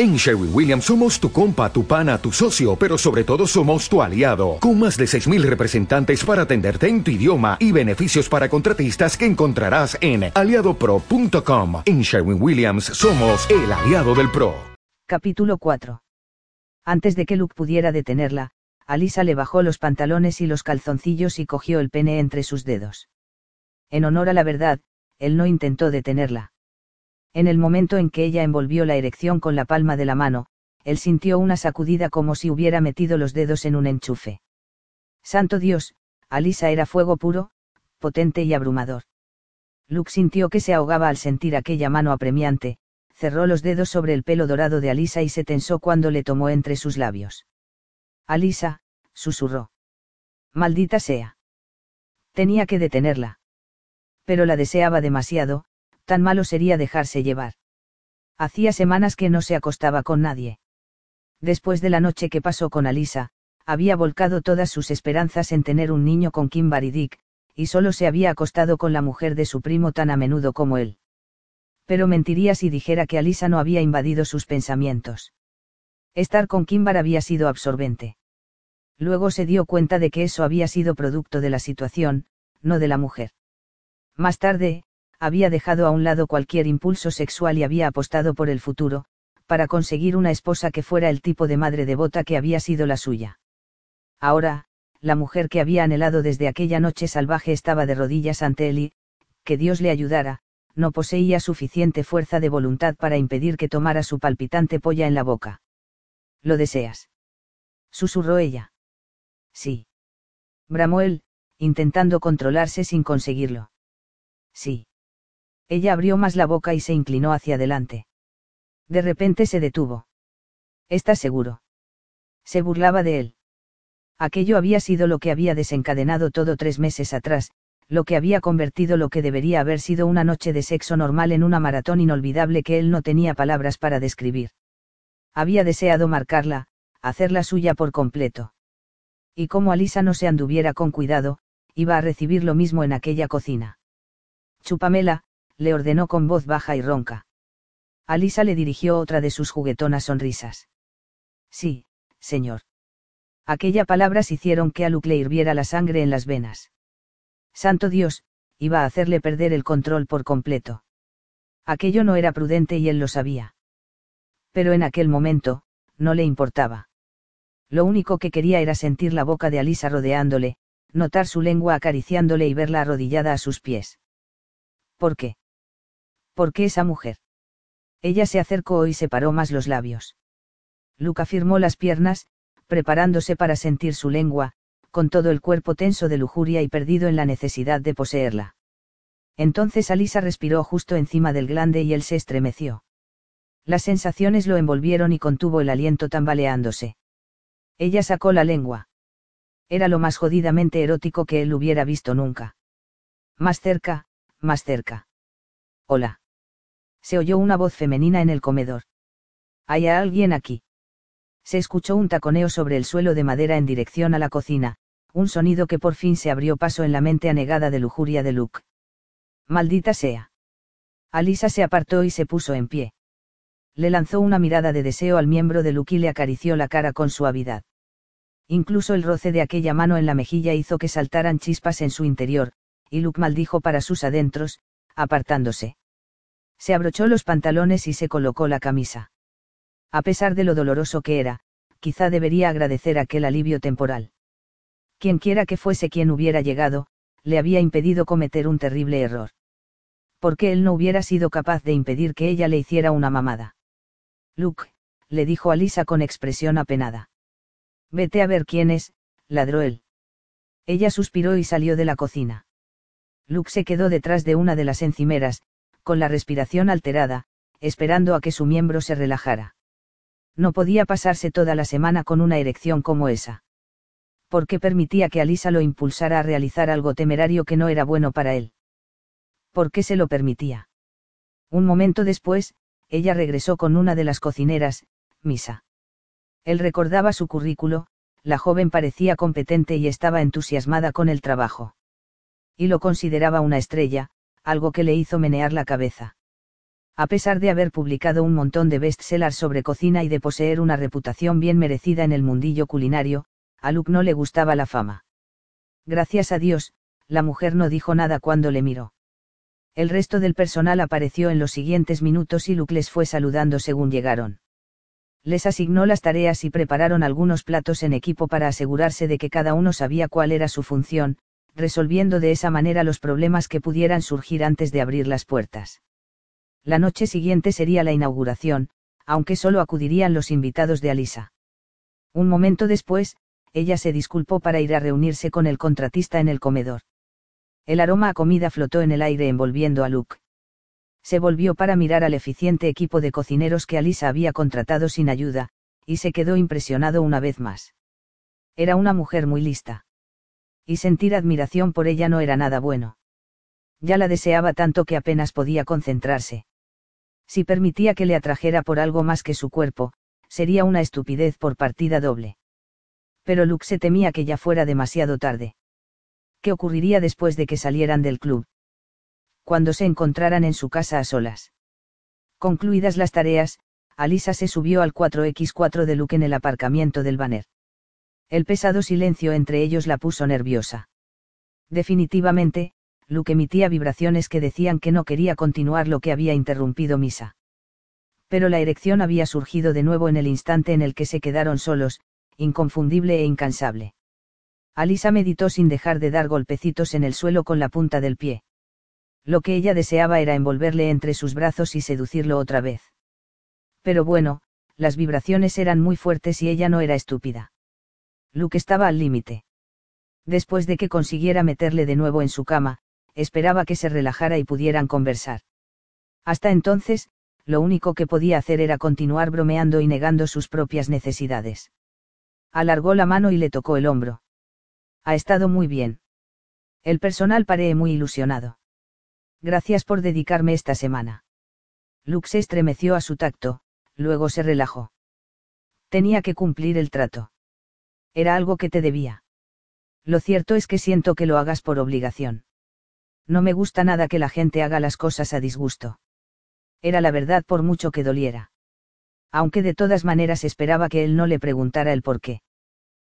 En Sherwin Williams somos tu compa, tu pana, tu socio, pero sobre todo somos tu aliado, con más de 6.000 representantes para atenderte en tu idioma y beneficios para contratistas que encontrarás en aliadopro.com. En Sherwin Williams somos el aliado del PRO. Capítulo 4. Antes de que Luke pudiera detenerla, Alisa le bajó los pantalones y los calzoncillos y cogió el pene entre sus dedos. En honor a la verdad, él no intentó detenerla. En el momento en que ella envolvió la erección con la palma de la mano, él sintió una sacudida como si hubiera metido los dedos en un enchufe. Santo Dios, Alisa era fuego puro, potente y abrumador. Luke sintió que se ahogaba al sentir aquella mano apremiante, cerró los dedos sobre el pelo dorado de Alisa y se tensó cuando le tomó entre sus labios. Alisa, susurró. Maldita sea. Tenía que detenerla. Pero la deseaba demasiado, tan malo sería dejarse llevar. Hacía semanas que no se acostaba con nadie. Después de la noche que pasó con Alisa, había volcado todas sus esperanzas en tener un niño con Kimberly Dick, y solo se había acostado con la mujer de su primo tan a menudo como él. Pero mentiría si dijera que Alisa no había invadido sus pensamientos. Estar con Kimbar había sido absorbente. Luego se dio cuenta de que eso había sido producto de la situación, no de la mujer. Más tarde, había dejado a un lado cualquier impulso sexual y había apostado por el futuro, para conseguir una esposa que fuera el tipo de madre devota que había sido la suya. Ahora, la mujer que había anhelado desde aquella noche salvaje estaba de rodillas ante él y, que Dios le ayudara, no poseía suficiente fuerza de voluntad para impedir que tomara su palpitante polla en la boca. ¿Lo deseas? susurró ella. Sí. Bramó él, intentando controlarse sin conseguirlo. Sí. Ella abrió más la boca y se inclinó hacia adelante. De repente se detuvo. ¿Estás seguro? Se burlaba de él. Aquello había sido lo que había desencadenado todo tres meses atrás, lo que había convertido lo que debería haber sido una noche de sexo normal en una maratón inolvidable que él no tenía palabras para describir. Había deseado marcarla, hacerla suya por completo. Y como Alisa no se anduviera con cuidado, iba a recibir lo mismo en aquella cocina. Chupamela, le ordenó con voz baja y ronca. Alisa le dirigió otra de sus juguetonas sonrisas. Sí, señor. Aquella palabras hicieron que a Luke le hirviera la sangre en las venas. Santo Dios, iba a hacerle perder el control por completo. Aquello no era prudente y él lo sabía. Pero en aquel momento, no le importaba. Lo único que quería era sentir la boca de Alisa rodeándole, notar su lengua acariciándole y verla arrodillada a sus pies. ¿Por qué? ¿Por qué esa mujer? Ella se acercó y separó más los labios. Luca firmó las piernas, preparándose para sentir su lengua, con todo el cuerpo tenso de lujuria y perdido en la necesidad de poseerla. Entonces Alisa respiró justo encima del glande y él se estremeció. Las sensaciones lo envolvieron y contuvo el aliento tambaleándose. Ella sacó la lengua. Era lo más jodidamente erótico que él hubiera visto nunca. Más cerca, más cerca. Hola se oyó una voz femenina en el comedor. ¿Hay alguien aquí? Se escuchó un taconeo sobre el suelo de madera en dirección a la cocina, un sonido que por fin se abrió paso en la mente anegada de lujuria de Luke. Maldita sea. Alisa se apartó y se puso en pie. Le lanzó una mirada de deseo al miembro de Luke y le acarició la cara con suavidad. Incluso el roce de aquella mano en la mejilla hizo que saltaran chispas en su interior, y Luke maldijo para sus adentros, apartándose. Se abrochó los pantalones y se colocó la camisa. A pesar de lo doloroso que era, quizá debería agradecer aquel alivio temporal. Quienquiera que fuese quien hubiera llegado, le había impedido cometer un terrible error. Porque él no hubiera sido capaz de impedir que ella le hiciera una mamada. Luke, le dijo a Lisa con expresión apenada. Vete a ver quién es, ladró él. Ella suspiró y salió de la cocina. Luke se quedó detrás de una de las encimeras, con la respiración alterada, esperando a que su miembro se relajara. No podía pasarse toda la semana con una erección como esa. ¿Por qué permitía que Alisa lo impulsara a realizar algo temerario que no era bueno para él? ¿Por qué se lo permitía? Un momento después, ella regresó con una de las cocineras, Misa. Él recordaba su currículo, la joven parecía competente y estaba entusiasmada con el trabajo. Y lo consideraba una estrella, algo que le hizo menear la cabeza. A pesar de haber publicado un montón de bestsellers sobre cocina y de poseer una reputación bien merecida en el mundillo culinario, a Luke no le gustaba la fama. Gracias a Dios, la mujer no dijo nada cuando le miró. El resto del personal apareció en los siguientes minutos y Luke les fue saludando según llegaron. Les asignó las tareas y prepararon algunos platos en equipo para asegurarse de que cada uno sabía cuál era su función, resolviendo de esa manera los problemas que pudieran surgir antes de abrir las puertas. La noche siguiente sería la inauguración, aunque solo acudirían los invitados de Alisa. Un momento después, ella se disculpó para ir a reunirse con el contratista en el comedor. El aroma a comida flotó en el aire envolviendo a Luke. Se volvió para mirar al eficiente equipo de cocineros que Alisa había contratado sin ayuda, y se quedó impresionado una vez más. Era una mujer muy lista. Y sentir admiración por ella no era nada bueno. Ya la deseaba tanto que apenas podía concentrarse. Si permitía que le atrajera por algo más que su cuerpo, sería una estupidez por partida doble. Pero Luke se temía que ya fuera demasiado tarde. ¿Qué ocurriría después de que salieran del club? Cuando se encontraran en su casa a solas. Concluidas las tareas, Alisa se subió al 4X4 de Luke en el aparcamiento del banner. El pesado silencio entre ellos la puso nerviosa. Definitivamente, Luke emitía vibraciones que decían que no quería continuar lo que había interrumpido Misa. Pero la erección había surgido de nuevo en el instante en el que se quedaron solos, inconfundible e incansable. Alisa meditó sin dejar de dar golpecitos en el suelo con la punta del pie. Lo que ella deseaba era envolverle entre sus brazos y seducirlo otra vez. Pero bueno, las vibraciones eran muy fuertes y ella no era estúpida. Luke estaba al límite. Después de que consiguiera meterle de nuevo en su cama, esperaba que se relajara y pudieran conversar. Hasta entonces, lo único que podía hacer era continuar bromeando y negando sus propias necesidades. Alargó la mano y le tocó el hombro. Ha estado muy bien. El personal paré muy ilusionado. Gracias por dedicarme esta semana. Luke se estremeció a su tacto, luego se relajó. Tenía que cumplir el trato. Era algo que te debía. Lo cierto es que siento que lo hagas por obligación. No me gusta nada que la gente haga las cosas a disgusto. Era la verdad por mucho que doliera. Aunque de todas maneras esperaba que él no le preguntara el por qué.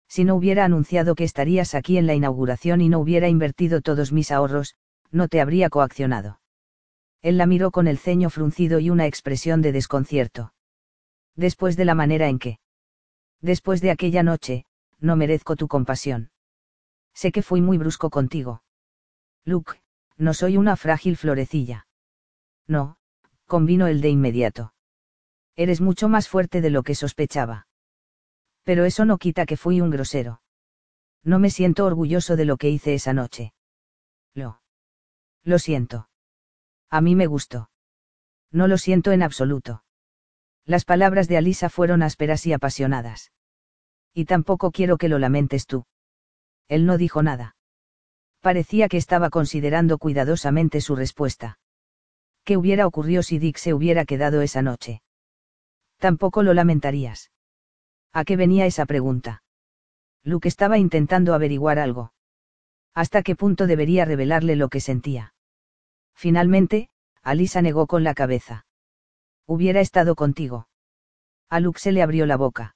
Si no hubiera anunciado que estarías aquí en la inauguración y no hubiera invertido todos mis ahorros, no te habría coaccionado. Él la miró con el ceño fruncido y una expresión de desconcierto. Después de la manera en que. Después de aquella noche, no merezco tu compasión. Sé que fui muy brusco contigo. Luke, no soy una frágil florecilla. No, convino el de inmediato. Eres mucho más fuerte de lo que sospechaba. Pero eso no quita que fui un grosero. No me siento orgulloso de lo que hice esa noche. Lo. Lo siento. A mí me gustó. No lo siento en absoluto. Las palabras de Alisa fueron ásperas y apasionadas. Y tampoco quiero que lo lamentes tú. Él no dijo nada parecía que estaba considerando cuidadosamente su respuesta. ¿Qué hubiera ocurrido si Dick se hubiera quedado esa noche? Tampoco lo lamentarías. ¿A qué venía esa pregunta? Luke estaba intentando averiguar algo. ¿Hasta qué punto debería revelarle lo que sentía? Finalmente, Alisa negó con la cabeza. Hubiera estado contigo. A Luke se le abrió la boca.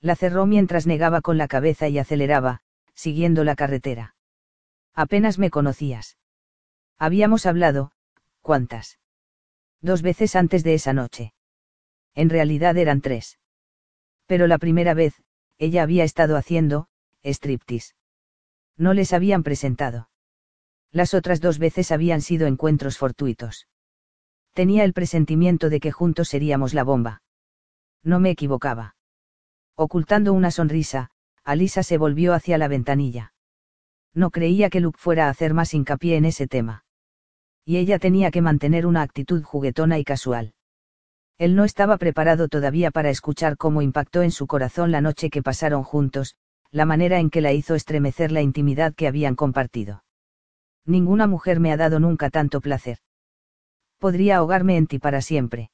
La cerró mientras negaba con la cabeza y aceleraba, siguiendo la carretera. Apenas me conocías. Habíamos hablado, ¿cuántas? Dos veces antes de esa noche. En realidad eran tres. Pero la primera vez, ella había estado haciendo, striptease. No les habían presentado. Las otras dos veces habían sido encuentros fortuitos. Tenía el presentimiento de que juntos seríamos la bomba. No me equivocaba. Ocultando una sonrisa, Alisa se volvió hacia la ventanilla no creía que Luke fuera a hacer más hincapié en ese tema. Y ella tenía que mantener una actitud juguetona y casual. Él no estaba preparado todavía para escuchar cómo impactó en su corazón la noche que pasaron juntos, la manera en que la hizo estremecer la intimidad que habían compartido. Ninguna mujer me ha dado nunca tanto placer. Podría ahogarme en ti para siempre.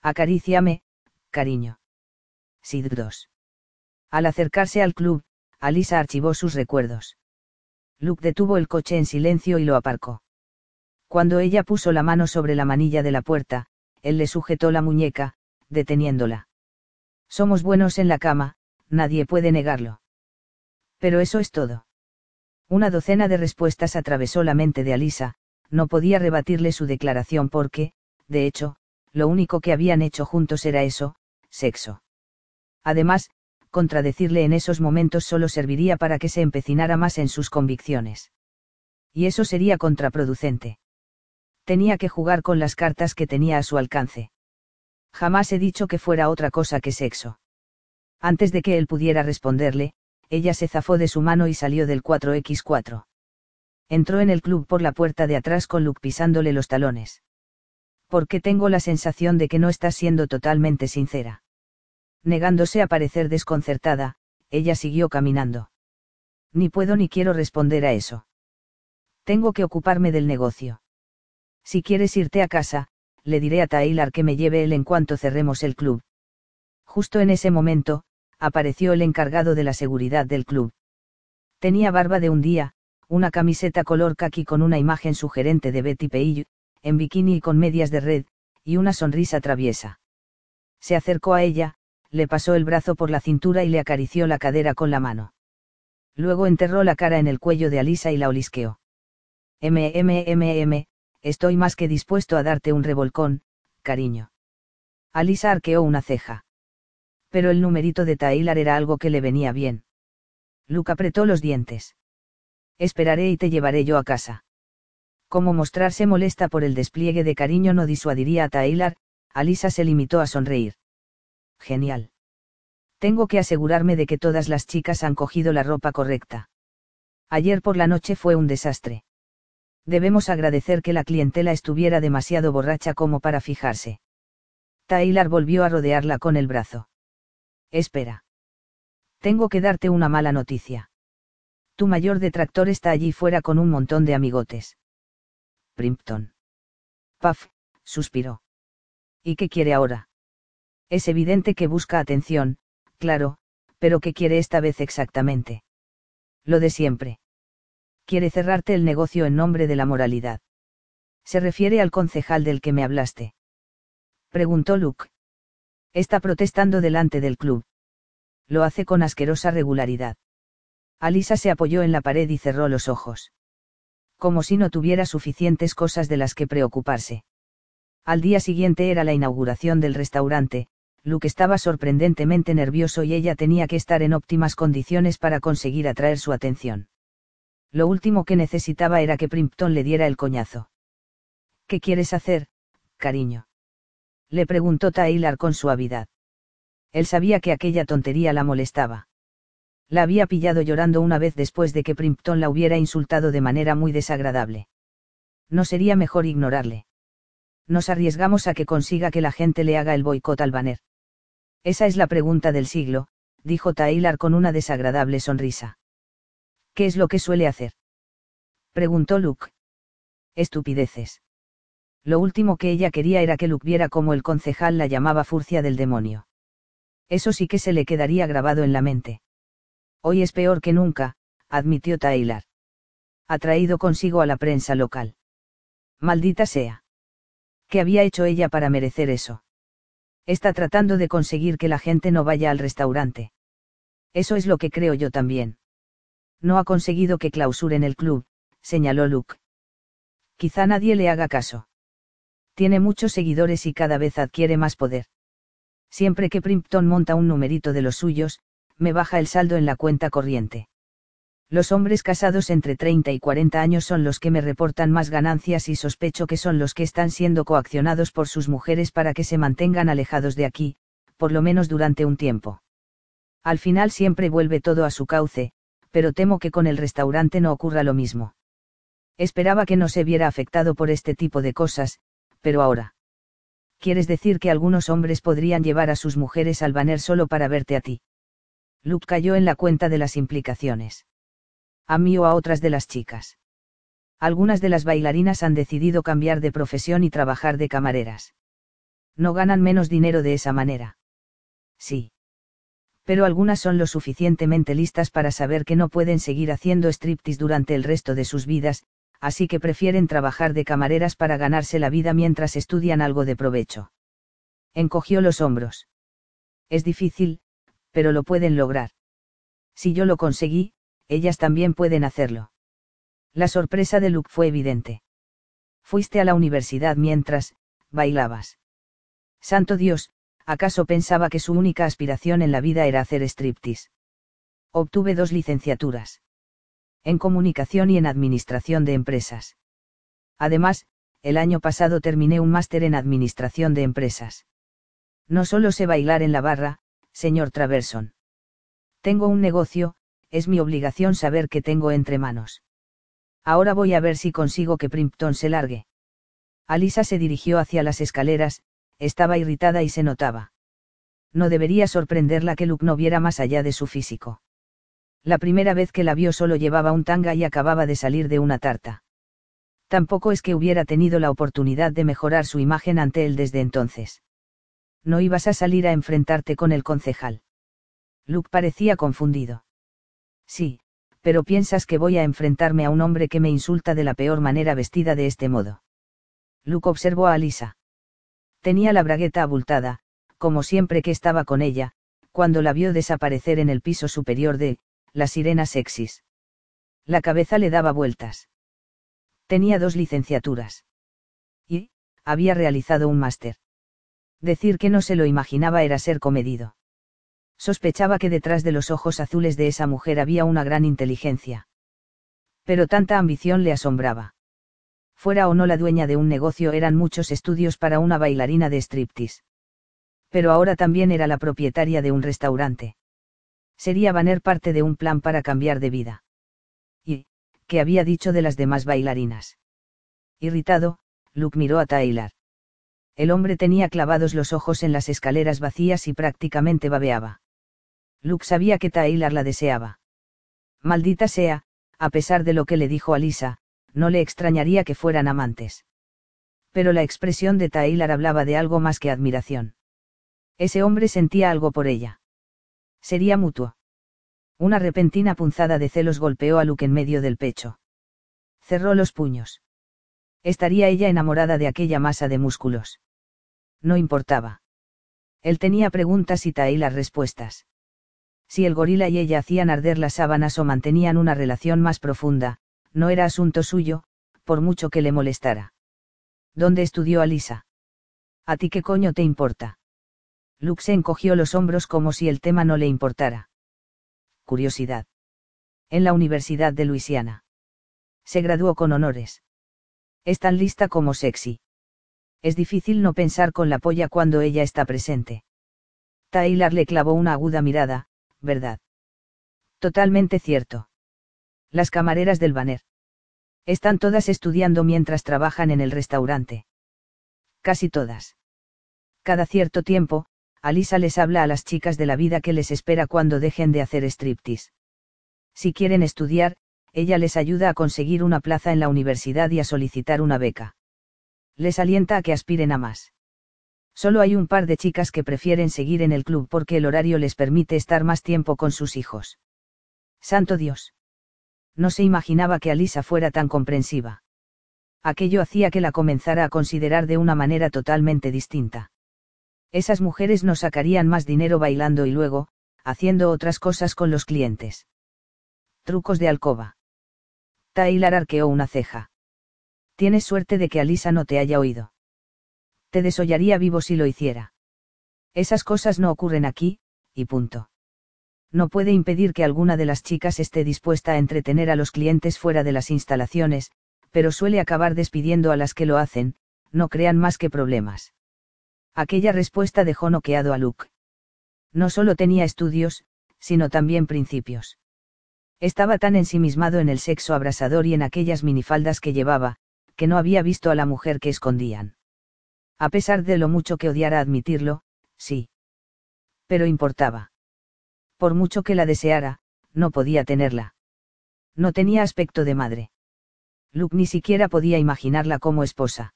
Acaríciame, cariño. Sid 2. Al acercarse al club, Alisa archivó sus recuerdos. Luke detuvo el coche en silencio y lo aparcó. Cuando ella puso la mano sobre la manilla de la puerta, él le sujetó la muñeca, deteniéndola. Somos buenos en la cama, nadie puede negarlo. Pero eso es todo. Una docena de respuestas atravesó la mente de Alisa, no podía rebatirle su declaración porque, de hecho, lo único que habían hecho juntos era eso, sexo. Además, contradecirle en esos momentos solo serviría para que se empecinara más en sus convicciones. Y eso sería contraproducente. Tenía que jugar con las cartas que tenía a su alcance. Jamás he dicho que fuera otra cosa que sexo. Antes de que él pudiera responderle, ella se zafó de su mano y salió del 4x4. Entró en el club por la puerta de atrás con Luke pisándole los talones. Porque tengo la sensación de que no estás siendo totalmente sincera. Negándose a parecer desconcertada, ella siguió caminando. Ni puedo ni quiero responder a eso. Tengo que ocuparme del negocio. Si quieres irte a casa, le diré a Taylor que me lleve él en cuanto cerremos el club. Justo en ese momento, apareció el encargado de la seguridad del club. Tenía barba de un día, una camiseta color khaki con una imagen sugerente de Betty Page, en bikini y con medias de red, y una sonrisa traviesa. Se acercó a ella, le pasó el brazo por la cintura y le acarició la cadera con la mano. Luego enterró la cara en el cuello de Alisa y la olisqueó. MMMM, estoy más que dispuesto a darte un revolcón, cariño. Alisa arqueó una ceja. Pero el numerito de Taylor era algo que le venía bien. Luke apretó los dientes. Esperaré y te llevaré yo a casa. Como mostrarse molesta por el despliegue de cariño no disuadiría a Taylor, Alisa se limitó a sonreír. Genial. Tengo que asegurarme de que todas las chicas han cogido la ropa correcta. Ayer por la noche fue un desastre. Debemos agradecer que la clientela estuviera demasiado borracha como para fijarse. Taylor volvió a rodearla con el brazo. Espera. Tengo que darte una mala noticia. Tu mayor detractor está allí fuera con un montón de amigotes. Primpton. Puff, suspiró. ¿Y qué quiere ahora? Es evidente que busca atención, claro, pero ¿qué quiere esta vez exactamente? Lo de siempre quiere cerrarte el negocio en nombre de la moralidad. ¿Se refiere al concejal del que me hablaste? Preguntó Luke. Está protestando delante del club. Lo hace con asquerosa regularidad. Alisa se apoyó en la pared y cerró los ojos. Como si no tuviera suficientes cosas de las que preocuparse. Al día siguiente era la inauguración del restaurante, Luke estaba sorprendentemente nervioso y ella tenía que estar en óptimas condiciones para conseguir atraer su atención. Lo último que necesitaba era que Primpton le diera el coñazo. ¿Qué quieres hacer, cariño? Le preguntó Taylor con suavidad. Él sabía que aquella tontería la molestaba. La había pillado llorando una vez después de que Primpton la hubiera insultado de manera muy desagradable. ¿No sería mejor ignorarle? Nos arriesgamos a que consiga que la gente le haga el boicot al banner. Esa es la pregunta del siglo, dijo Taylor con una desagradable sonrisa. ¿Qué es lo que suele hacer? Preguntó Luke. Estupideces. Lo último que ella quería era que Luke viera cómo el concejal la llamaba furcia del demonio. Eso sí que se le quedaría grabado en la mente. Hoy es peor que nunca, admitió Taylor. Ha traído consigo a la prensa local. Maldita sea. ¿Qué había hecho ella para merecer eso? Está tratando de conseguir que la gente no vaya al restaurante. Eso es lo que creo yo también. No ha conseguido que clausuren el club, señaló Luke. Quizá nadie le haga caso. Tiene muchos seguidores y cada vez adquiere más poder. Siempre que Primpton monta un numerito de los suyos, me baja el saldo en la cuenta corriente. Los hombres casados entre 30 y 40 años son los que me reportan más ganancias y sospecho que son los que están siendo coaccionados por sus mujeres para que se mantengan alejados de aquí, por lo menos durante un tiempo. Al final siempre vuelve todo a su cauce, pero temo que con el restaurante no ocurra lo mismo. Esperaba que no se viera afectado por este tipo de cosas, pero ahora. ¿Quieres decir que algunos hombres podrían llevar a sus mujeres al banner solo para verte a ti? Luke cayó en la cuenta de las implicaciones. A mí o a otras de las chicas. Algunas de las bailarinas han decidido cambiar de profesión y trabajar de camareras. No ganan menos dinero de esa manera. Sí pero algunas son lo suficientemente listas para saber que no pueden seguir haciendo striptease durante el resto de sus vidas, así que prefieren trabajar de camareras para ganarse la vida mientras estudian algo de provecho. Encogió los hombros. Es difícil, pero lo pueden lograr. Si yo lo conseguí, ellas también pueden hacerlo. La sorpresa de Luke fue evidente. Fuiste a la universidad mientras, bailabas. Santo Dios, ¿acaso pensaba que su única aspiración en la vida era hacer striptease? Obtuve dos licenciaturas. En comunicación y en administración de empresas. Además, el año pasado terminé un máster en administración de empresas. No solo sé bailar en la barra, señor Traverson. Tengo un negocio, es mi obligación saber qué tengo entre manos. Ahora voy a ver si consigo que Primpton se largue. Alisa se dirigió hacia las escaleras, estaba irritada y se notaba. No debería sorprenderla que Luke no viera más allá de su físico. La primera vez que la vio solo llevaba un tanga y acababa de salir de una tarta. Tampoco es que hubiera tenido la oportunidad de mejorar su imagen ante él desde entonces. No ibas a salir a enfrentarte con el concejal. Luke parecía confundido. Sí, pero piensas que voy a enfrentarme a un hombre que me insulta de la peor manera vestida de este modo. Luke observó a Alisa. Tenía la bragueta abultada, como siempre que estaba con ella, cuando la vio desaparecer en el piso superior de, la sirena sexis. La cabeza le daba vueltas. Tenía dos licenciaturas. Y, había realizado un máster. Decir que no se lo imaginaba era ser comedido. Sospechaba que detrás de los ojos azules de esa mujer había una gran inteligencia. Pero tanta ambición le asombraba. Fuera o no la dueña de un negocio eran muchos estudios para una bailarina de striptease. Pero ahora también era la propietaria de un restaurante. Sería Banner parte de un plan para cambiar de vida. ¿Y, qué había dicho de las demás bailarinas? Irritado, Luke miró a Taylor. El hombre tenía clavados los ojos en las escaleras vacías y prácticamente babeaba. Luke sabía que Taylor la deseaba. Maldita sea, a pesar de lo que le dijo a Lisa, no le extrañaría que fueran amantes. Pero la expresión de Taylor hablaba de algo más que admiración. Ese hombre sentía algo por ella. Sería mutuo. Una repentina punzada de celos golpeó a Luke en medio del pecho. Cerró los puños. Estaría ella enamorada de aquella masa de músculos no importaba. Él tenía preguntas y las respuestas. Si el gorila y ella hacían arder las sábanas o mantenían una relación más profunda, no era asunto suyo, por mucho que le molestara. ¿Dónde estudió Alisa? ¿A ti qué coño te importa? Luke se encogió los hombros como si el tema no le importara. Curiosidad. En la Universidad de Luisiana. Se graduó con honores. Es tan lista como sexy es difícil no pensar con la polla cuando ella está presente. Taylor le clavó una aguda mirada, ¿verdad? Totalmente cierto. Las camareras del Banner. Están todas estudiando mientras trabajan en el restaurante. Casi todas. Cada cierto tiempo, Alisa les habla a las chicas de la vida que les espera cuando dejen de hacer striptease. Si quieren estudiar, ella les ayuda a conseguir una plaza en la universidad y a solicitar una beca les alienta a que aspiren a más. Solo hay un par de chicas que prefieren seguir en el club porque el horario les permite estar más tiempo con sus hijos. Santo Dios. No se imaginaba que Alisa fuera tan comprensiva. Aquello hacía que la comenzara a considerar de una manera totalmente distinta. Esas mujeres no sacarían más dinero bailando y luego, haciendo otras cosas con los clientes. Trucos de alcoba. Taylor arqueó una ceja. Tienes suerte de que Alisa no te haya oído. Te desollaría vivo si lo hiciera. Esas cosas no ocurren aquí, y punto. No puede impedir que alguna de las chicas esté dispuesta a entretener a los clientes fuera de las instalaciones, pero suele acabar despidiendo a las que lo hacen, no crean más que problemas. Aquella respuesta dejó noqueado a Luke. No solo tenía estudios, sino también principios. Estaba tan ensimismado en el sexo abrasador y en aquellas minifaldas que llevaba, que no había visto a la mujer que escondían. A pesar de lo mucho que odiara admitirlo, sí. Pero importaba. Por mucho que la deseara, no podía tenerla. No tenía aspecto de madre. Luke ni siquiera podía imaginarla como esposa.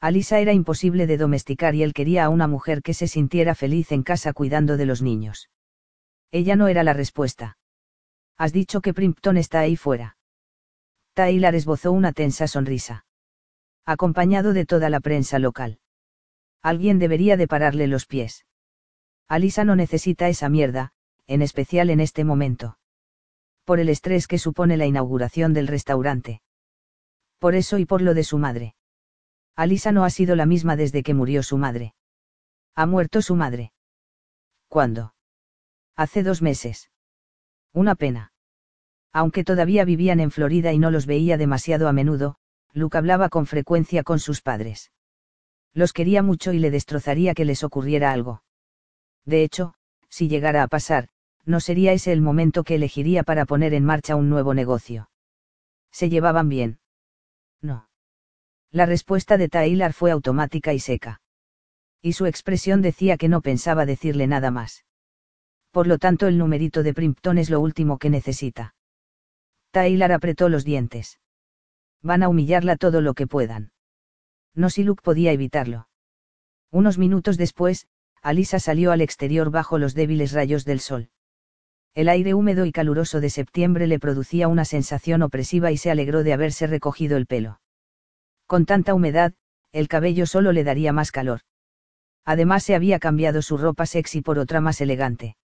Alisa era imposible de domesticar y él quería a una mujer que se sintiera feliz en casa cuidando de los niños. Ella no era la respuesta. Has dicho que Primpton está ahí fuera. Taylor esbozó una tensa sonrisa. Acompañado de toda la prensa local. Alguien debería de pararle los pies. Alisa no necesita esa mierda, en especial en este momento. Por el estrés que supone la inauguración del restaurante. Por eso y por lo de su madre. Alisa no ha sido la misma desde que murió su madre. Ha muerto su madre. ¿Cuándo? Hace dos meses. Una pena. Aunque todavía vivían en Florida y no los veía demasiado a menudo, Luke hablaba con frecuencia con sus padres. Los quería mucho y le destrozaría que les ocurriera algo. De hecho, si llegara a pasar, no sería ese el momento que elegiría para poner en marcha un nuevo negocio. ¿Se llevaban bien? No. La respuesta de Taylor fue automática y seca. Y su expresión decía que no pensaba decirle nada más. Por lo tanto, el numerito de Primpton es lo último que necesita. Taylor apretó los dientes. Van a humillarla todo lo que puedan. No si Luke podía evitarlo. Unos minutos después, Alisa salió al exterior bajo los débiles rayos del sol. El aire húmedo y caluroso de septiembre le producía una sensación opresiva y se alegró de haberse recogido el pelo. Con tanta humedad, el cabello solo le daría más calor. Además se había cambiado su ropa sexy por otra más elegante.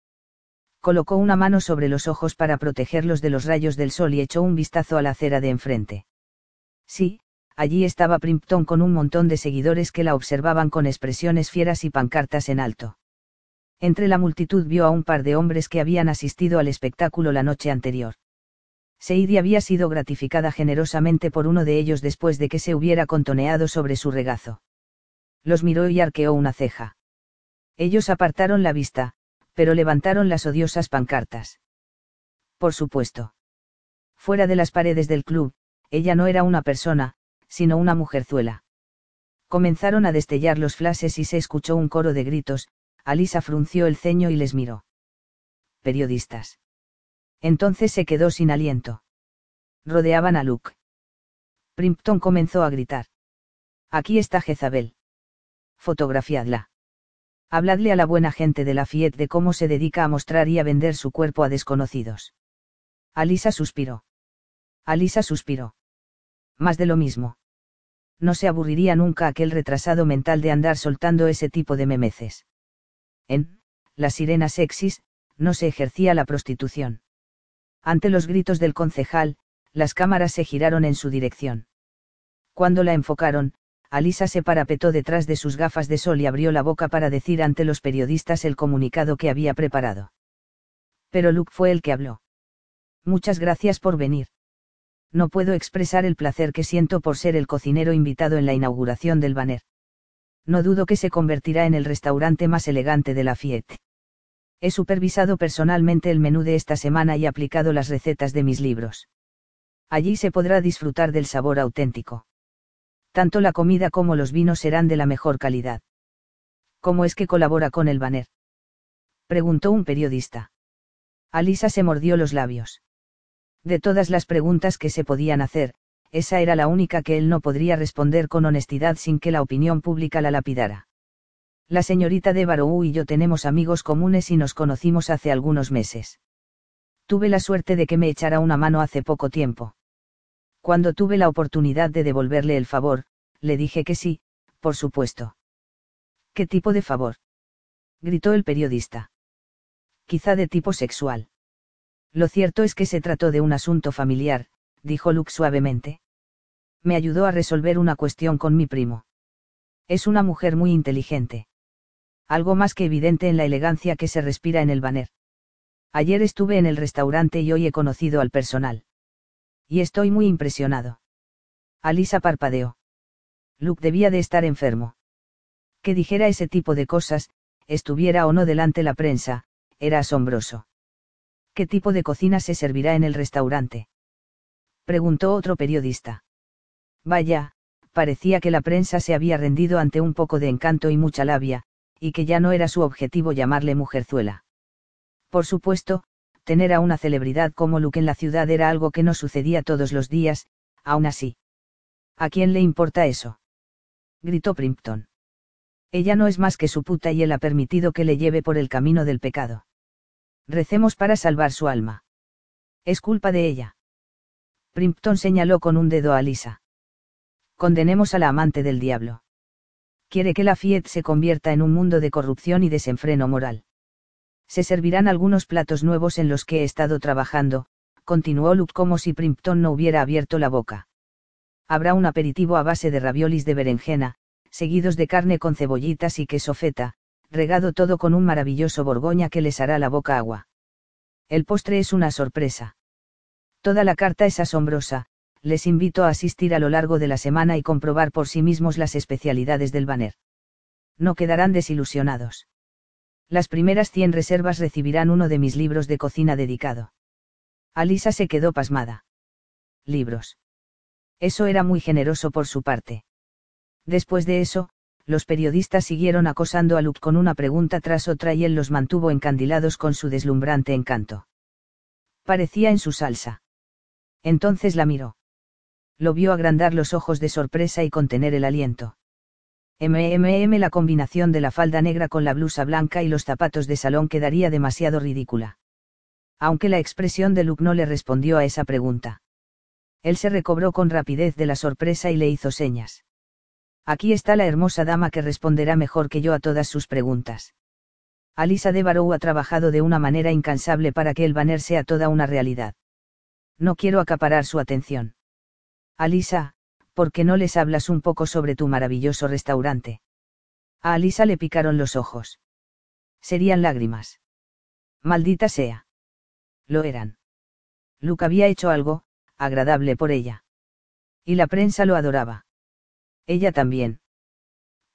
Colocó una mano sobre los ojos para protegerlos de los rayos del sol y echó un vistazo a la acera de enfrente. Sí, allí estaba Primpton con un montón de seguidores que la observaban con expresiones fieras y pancartas en alto. Entre la multitud vio a un par de hombres que habían asistido al espectáculo la noche anterior. Seidi había sido gratificada generosamente por uno de ellos después de que se hubiera contoneado sobre su regazo. Los miró y arqueó una ceja. Ellos apartaron la vista, pero levantaron las odiosas pancartas. Por supuesto. Fuera de las paredes del club, ella no era una persona, sino una mujerzuela. Comenzaron a destellar los flashes y se escuchó un coro de gritos, Alisa frunció el ceño y les miró. Periodistas. Entonces se quedó sin aliento. Rodeaban a Luke. Primpton comenzó a gritar. Aquí está Jezabel. Fotografiadla. Habladle a la buena gente de la Fiat de cómo se dedica a mostrar y a vender su cuerpo a desconocidos. Alisa suspiró. Alisa suspiró. Más de lo mismo. No se aburriría nunca aquel retrasado mental de andar soltando ese tipo de memeces. En, las sirenas sexis, no se ejercía la prostitución. Ante los gritos del concejal, las cámaras se giraron en su dirección. Cuando la enfocaron, Alisa se parapetó detrás de sus gafas de sol y abrió la boca para decir ante los periodistas el comunicado que había preparado. Pero Luke fue el que habló. Muchas gracias por venir. No puedo expresar el placer que siento por ser el cocinero invitado en la inauguración del banner no dudo que se convertirá en el restaurante más elegante de la Fiat. He supervisado personalmente el menú de esta semana y aplicado las recetas de mis libros. Allí se podrá disfrutar del sabor auténtico. Tanto la comida como los vinos serán de la mejor calidad. ¿Cómo es que colabora con el banner? Preguntó un periodista. Alisa se mordió los labios. De todas las preguntas que se podían hacer, esa era la única que él no podría responder con honestidad sin que la opinión pública la lapidara. La señorita de Barou y yo tenemos amigos comunes y nos conocimos hace algunos meses. Tuve la suerte de que me echara una mano hace poco tiempo. Cuando tuve la oportunidad de devolverle el favor, le dije que sí, por supuesto. ¿Qué tipo de favor? gritó el periodista. Quizá de tipo sexual. Lo cierto es que se trató de un asunto familiar, dijo Luke suavemente. Me ayudó a resolver una cuestión con mi primo. Es una mujer muy inteligente. Algo más que evidente en la elegancia que se respira en el banner. Ayer estuve en el restaurante y hoy he conocido al personal. Y estoy muy impresionado. Alisa parpadeó. Luke debía de estar enfermo. Que dijera ese tipo de cosas, estuviera o no delante la prensa, era asombroso. ¿Qué tipo de cocina se servirá en el restaurante? preguntó otro periodista. Vaya, parecía que la prensa se había rendido ante un poco de encanto y mucha labia, y que ya no era su objetivo llamarle mujerzuela. Por supuesto, tener a una celebridad como Luke en la ciudad era algo que no sucedía todos los días, aún así. ¿A quién le importa eso? gritó Primpton. Ella no es más que su puta y él ha permitido que le lleve por el camino del pecado. Recemos para salvar su alma. Es culpa de ella Primpton señaló con un dedo a Lisa. Condenemos a la amante del diablo. Quiere que la Fiat se convierta en un mundo de corrupción y desenfreno moral. Se servirán algunos platos nuevos en los que he estado trabajando, continuó Luke como si Primpton no hubiera abierto la boca. Habrá un aperitivo a base de raviolis de berenjena, seguidos de carne con cebollitas y queso feta, regado todo con un maravilloso borgoña que les hará la boca agua. El postre es una sorpresa. Toda la carta es asombrosa, les invito a asistir a lo largo de la semana y comprobar por sí mismos las especialidades del banner. No quedarán desilusionados. Las primeras 100 reservas recibirán uno de mis libros de cocina dedicado. Alisa se quedó pasmada. Libros. Eso era muy generoso por su parte. Después de eso, los periodistas siguieron acosando a Luke con una pregunta tras otra y él los mantuvo encandilados con su deslumbrante encanto. Parecía en su salsa. Entonces la miró. Lo vio agrandar los ojos de sorpresa y contener el aliento. MMM la combinación de la falda negra con la blusa blanca y los zapatos de salón quedaría demasiado ridícula. Aunque la expresión de Luke no le respondió a esa pregunta. Él se recobró con rapidez de la sorpresa y le hizo señas. Aquí está la hermosa dama que responderá mejor que yo a todas sus preguntas. Alisa de Barrow ha trabajado de una manera incansable para que el banner sea toda una realidad. No quiero acaparar su atención. Alisa, ¿por qué no les hablas un poco sobre tu maravilloso restaurante? A Alisa le picaron los ojos. Serían lágrimas. Maldita sea. Lo eran. Luke había hecho algo, agradable por ella. Y la prensa lo adoraba. Ella también.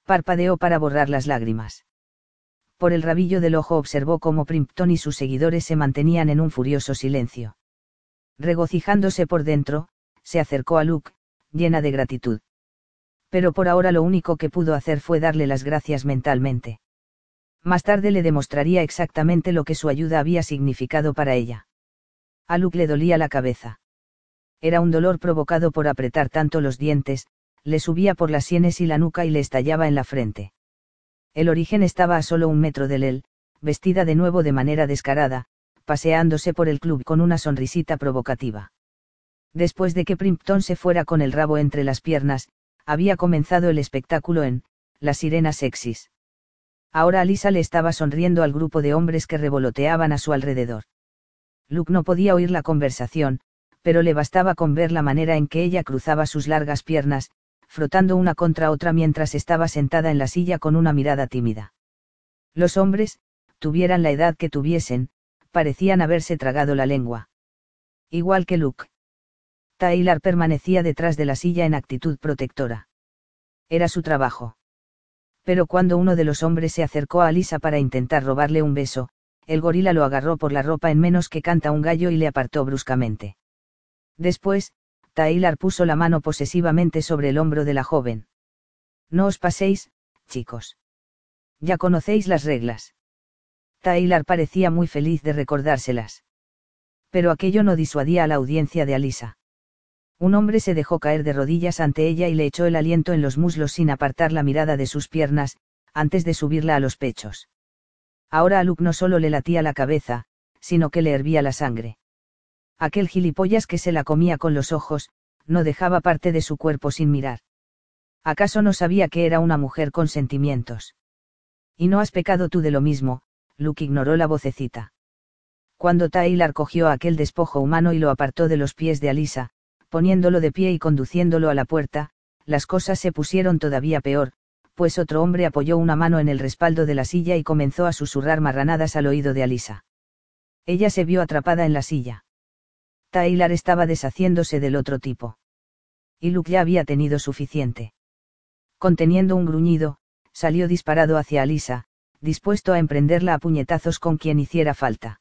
Parpadeó para borrar las lágrimas. Por el rabillo del ojo observó cómo Primpton y sus seguidores se mantenían en un furioso silencio. Regocijándose por dentro, se acercó a Luke, llena de gratitud. Pero por ahora lo único que pudo hacer fue darle las gracias mentalmente. Más tarde le demostraría exactamente lo que su ayuda había significado para ella. A Luke le dolía la cabeza. Era un dolor provocado por apretar tanto los dientes, le subía por las sienes y la nuca y le estallaba en la frente. El origen estaba a solo un metro de él, vestida de nuevo de manera descarada, paseándose por el club con una sonrisita provocativa. Después de que Primpton se fuera con el rabo entre las piernas, había comenzado el espectáculo en, Las sirenas sexys. Ahora Alisa le estaba sonriendo al grupo de hombres que revoloteaban a su alrededor. Luke no podía oír la conversación, pero le bastaba con ver la manera en que ella cruzaba sus largas piernas, frotando una contra otra mientras estaba sentada en la silla con una mirada tímida. Los hombres, tuvieran la edad que tuviesen, parecían haberse tragado la lengua. Igual que Luke. Taylor permanecía detrás de la silla en actitud protectora. Era su trabajo. Pero cuando uno de los hombres se acercó a Alisa para intentar robarle un beso, el gorila lo agarró por la ropa en menos que canta un gallo y le apartó bruscamente. Después, Taylor puso la mano posesivamente sobre el hombro de la joven. No os paséis, chicos. Ya conocéis las reglas. Taylor parecía muy feliz de recordárselas. Pero aquello no disuadía a la audiencia de Alisa. Un hombre se dejó caer de rodillas ante ella y le echó el aliento en los muslos sin apartar la mirada de sus piernas, antes de subirla a los pechos. Ahora a Luke no solo le latía la cabeza, sino que le hervía la sangre. Aquel gilipollas que se la comía con los ojos, no dejaba parte de su cuerpo sin mirar. ¿Acaso no sabía que era una mujer con sentimientos? Y no has pecado tú de lo mismo, Luke ignoró la vocecita. Cuando Taylor cogió aquel despojo humano y lo apartó de los pies de Alisa, poniéndolo de pie y conduciéndolo a la puerta, las cosas se pusieron todavía peor, pues otro hombre apoyó una mano en el respaldo de la silla y comenzó a susurrar marranadas al oído de Alisa. Ella se vio atrapada en la silla. Taylor estaba deshaciéndose del otro tipo. Y Luke ya había tenido suficiente. Conteniendo un gruñido, salió disparado hacia Alisa, dispuesto a emprenderla a puñetazos con quien hiciera falta.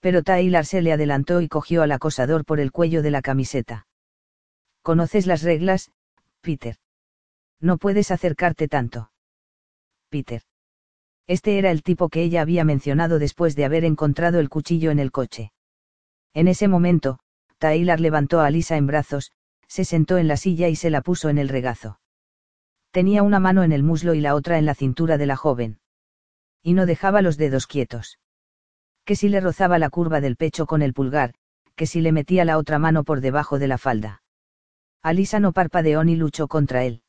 Pero Taylor se le adelantó y cogió al acosador por el cuello de la camiseta. ¿Conoces las reglas, Peter? No puedes acercarte tanto. Peter. Este era el tipo que ella había mencionado después de haber encontrado el cuchillo en el coche. En ese momento, Taylor levantó a Lisa en brazos, se sentó en la silla y se la puso en el regazo. Tenía una mano en el muslo y la otra en la cintura de la joven. Y no dejaba los dedos quietos. Que si le rozaba la curva del pecho con el pulgar, que si le metía la otra mano por debajo de la falda. Alisa no parpadeó ni luchó contra él.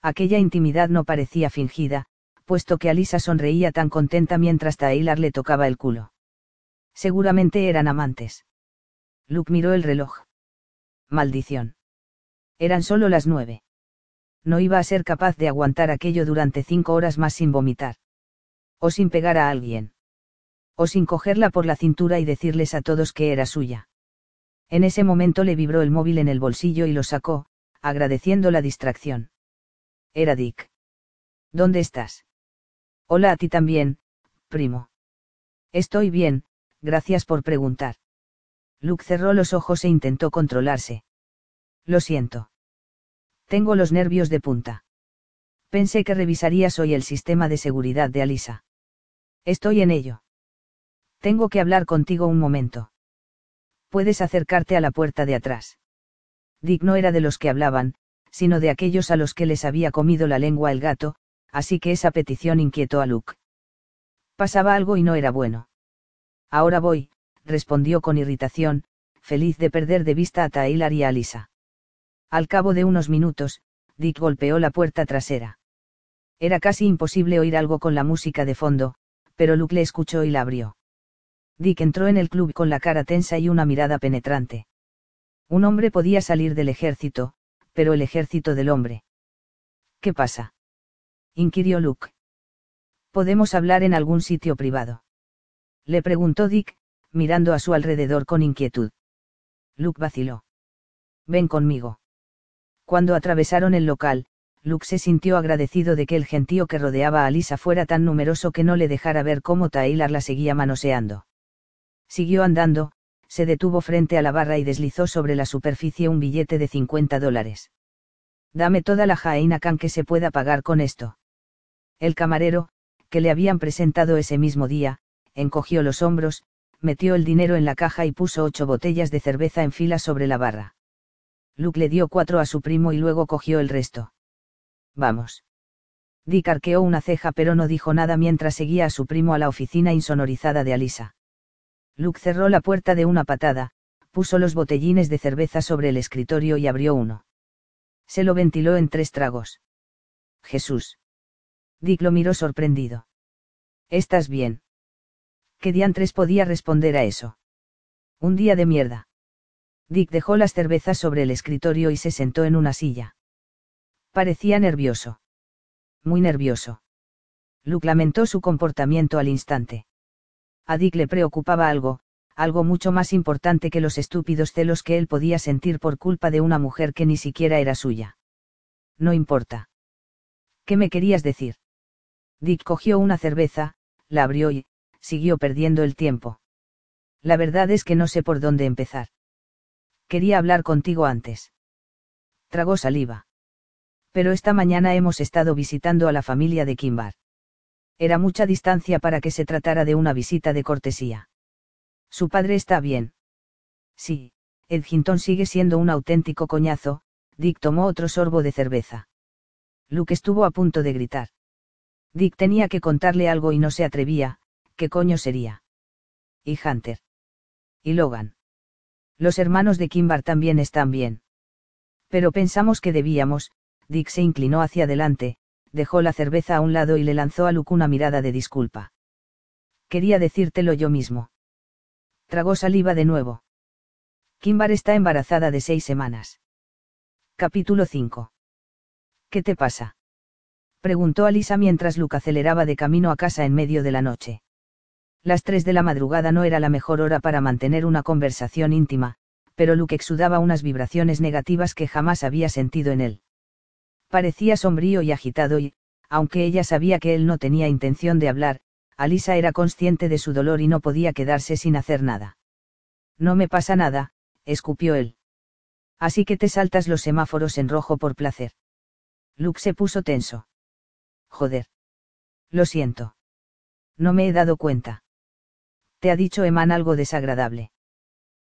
Aquella intimidad no parecía fingida, puesto que Alisa sonreía tan contenta mientras Taylor le tocaba el culo. Seguramente eran amantes. Luke miró el reloj. Maldición. Eran solo las nueve. No iba a ser capaz de aguantar aquello durante cinco horas más sin vomitar. O sin pegar a alguien. O sin cogerla por la cintura y decirles a todos que era suya. En ese momento le vibró el móvil en el bolsillo y lo sacó, agradeciendo la distracción. Era Dick. ¿Dónde estás? Hola a ti también, primo. Estoy bien, gracias por preguntar. Luke cerró los ojos e intentó controlarse. Lo siento. Tengo los nervios de punta. Pensé que revisarías hoy el sistema de seguridad de Alisa. Estoy en ello. Tengo que hablar contigo un momento. Puedes acercarte a la puerta de atrás. Dick no era de los que hablaban, sino de aquellos a los que les había comido la lengua el gato, así que esa petición inquietó a Luke. Pasaba algo y no era bueno. Ahora voy, respondió con irritación, feliz de perder de vista a Taylor y a Alisa. Al cabo de unos minutos, Dick golpeó la puerta trasera. Era casi imposible oír algo con la música de fondo, pero Luke le escuchó y la abrió. Dick entró en el club con la cara tensa y una mirada penetrante. Un hombre podía salir del ejército, pero el ejército del hombre. ¿Qué pasa? inquirió Luke. ¿Podemos hablar en algún sitio privado? Le preguntó Dick, mirando a su alrededor con inquietud. Luke vaciló. Ven conmigo. Cuando atravesaron el local, Luke se sintió agradecido de que el gentío que rodeaba a Lisa fuera tan numeroso que no le dejara ver cómo Taylor la seguía manoseando. Siguió andando, se detuvo frente a la barra y deslizó sobre la superficie un billete de 50 dólares. Dame toda la jaina can que se pueda pagar con esto. El camarero, que le habían presentado ese mismo día, encogió los hombros, metió el dinero en la caja y puso ocho botellas de cerveza en fila sobre la barra. Luke le dio cuatro a su primo y luego cogió el resto. Vamos. Dick arqueó una ceja pero no dijo nada mientras seguía a su primo a la oficina insonorizada de Alisa. Luke cerró la puerta de una patada, puso los botellines de cerveza sobre el escritorio y abrió uno. Se lo ventiló en tres tragos. Jesús. Dick lo miró sorprendido. ¿Estás bien? ¿Qué diantres podía responder a eso? Un día de mierda. Dick dejó las cervezas sobre el escritorio y se sentó en una silla. Parecía nervioso. Muy nervioso. Luke lamentó su comportamiento al instante. A Dick le preocupaba algo, algo mucho más importante que los estúpidos celos que él podía sentir por culpa de una mujer que ni siquiera era suya. No importa. ¿Qué me querías decir? Dick cogió una cerveza, la abrió y, siguió perdiendo el tiempo. La verdad es que no sé por dónde empezar. Quería hablar contigo antes. Tragó saliva. Pero esta mañana hemos estado visitando a la familia de Kimbar. Era mucha distancia para que se tratara de una visita de cortesía. Su padre está bien. Sí, Edginton sigue siendo un auténtico coñazo, Dick tomó otro sorbo de cerveza. Luke estuvo a punto de gritar. Dick tenía que contarle algo y no se atrevía, ¿qué coño sería? Y Hunter. Y Logan. Los hermanos de Kimbar también están bien. Pero pensamos que debíamos, Dick se inclinó hacia adelante, dejó la cerveza a un lado y le lanzó a Luke una mirada de disculpa. Quería decírtelo yo mismo. Tragó saliva de nuevo. Kimbar está embarazada de seis semanas. Capítulo 5. ¿Qué te pasa? Preguntó Alisa mientras Luke aceleraba de camino a casa en medio de la noche. Las tres de la madrugada no era la mejor hora para mantener una conversación íntima, pero Luke exudaba unas vibraciones negativas que jamás había sentido en él. Parecía sombrío y agitado y, aunque ella sabía que él no tenía intención de hablar, Alisa era consciente de su dolor y no podía quedarse sin hacer nada. No me pasa nada, escupió él. Así que te saltas los semáforos en rojo por placer. Luke se puso tenso. Joder. Lo siento. No me he dado cuenta. ¿Te ha dicho Eman algo desagradable?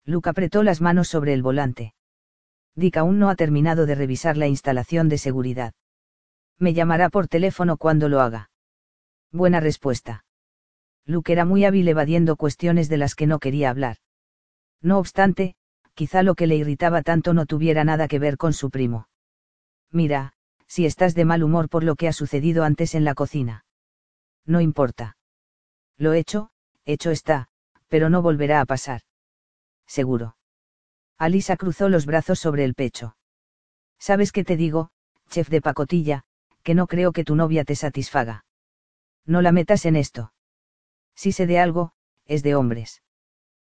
Luke apretó las manos sobre el volante. Dick aún no ha terminado de revisar la instalación de seguridad. Me llamará por teléfono cuando lo haga. Buena respuesta. Luke era muy hábil evadiendo cuestiones de las que no quería hablar. No obstante, quizá lo que le irritaba tanto no tuviera nada que ver con su primo. Mira, si estás de mal humor por lo que ha sucedido antes en la cocina. No importa. Lo hecho, hecho está, pero no volverá a pasar. Seguro. Alisa cruzó los brazos sobre el pecho. ¿Sabes qué te digo, chef de pacotilla, que no creo que tu novia te satisfaga? No la metas en esto. Si sé de algo, es de hombres.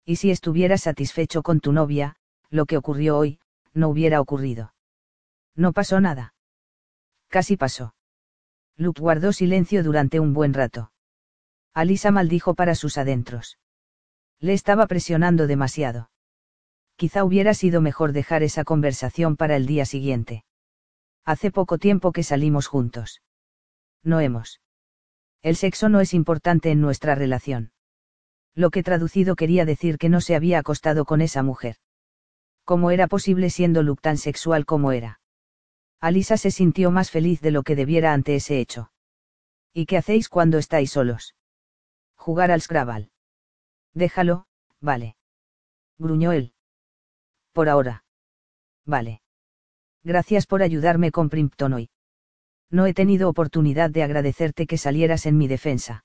Y si estuvieras satisfecho con tu novia, lo que ocurrió hoy, no hubiera ocurrido. No pasó nada. Casi pasó. Luke guardó silencio durante un buen rato. Alisa maldijo para sus adentros. Le estaba presionando demasiado. Quizá hubiera sido mejor dejar esa conversación para el día siguiente. Hace poco tiempo que salimos juntos. No hemos. El sexo no es importante en nuestra relación lo que traducido quería decir que no se había acostado con esa mujer. ¿Cómo era posible siendo Luke tan sexual como era? Alisa se sintió más feliz de lo que debiera ante ese hecho. ¿Y qué hacéis cuando estáis solos? Jugar al Scrabble. Déjalo, vale. Gruñó él. Por ahora. Vale. Gracias por ayudarme con Primpton hoy. No he tenido oportunidad de agradecerte que salieras en mi defensa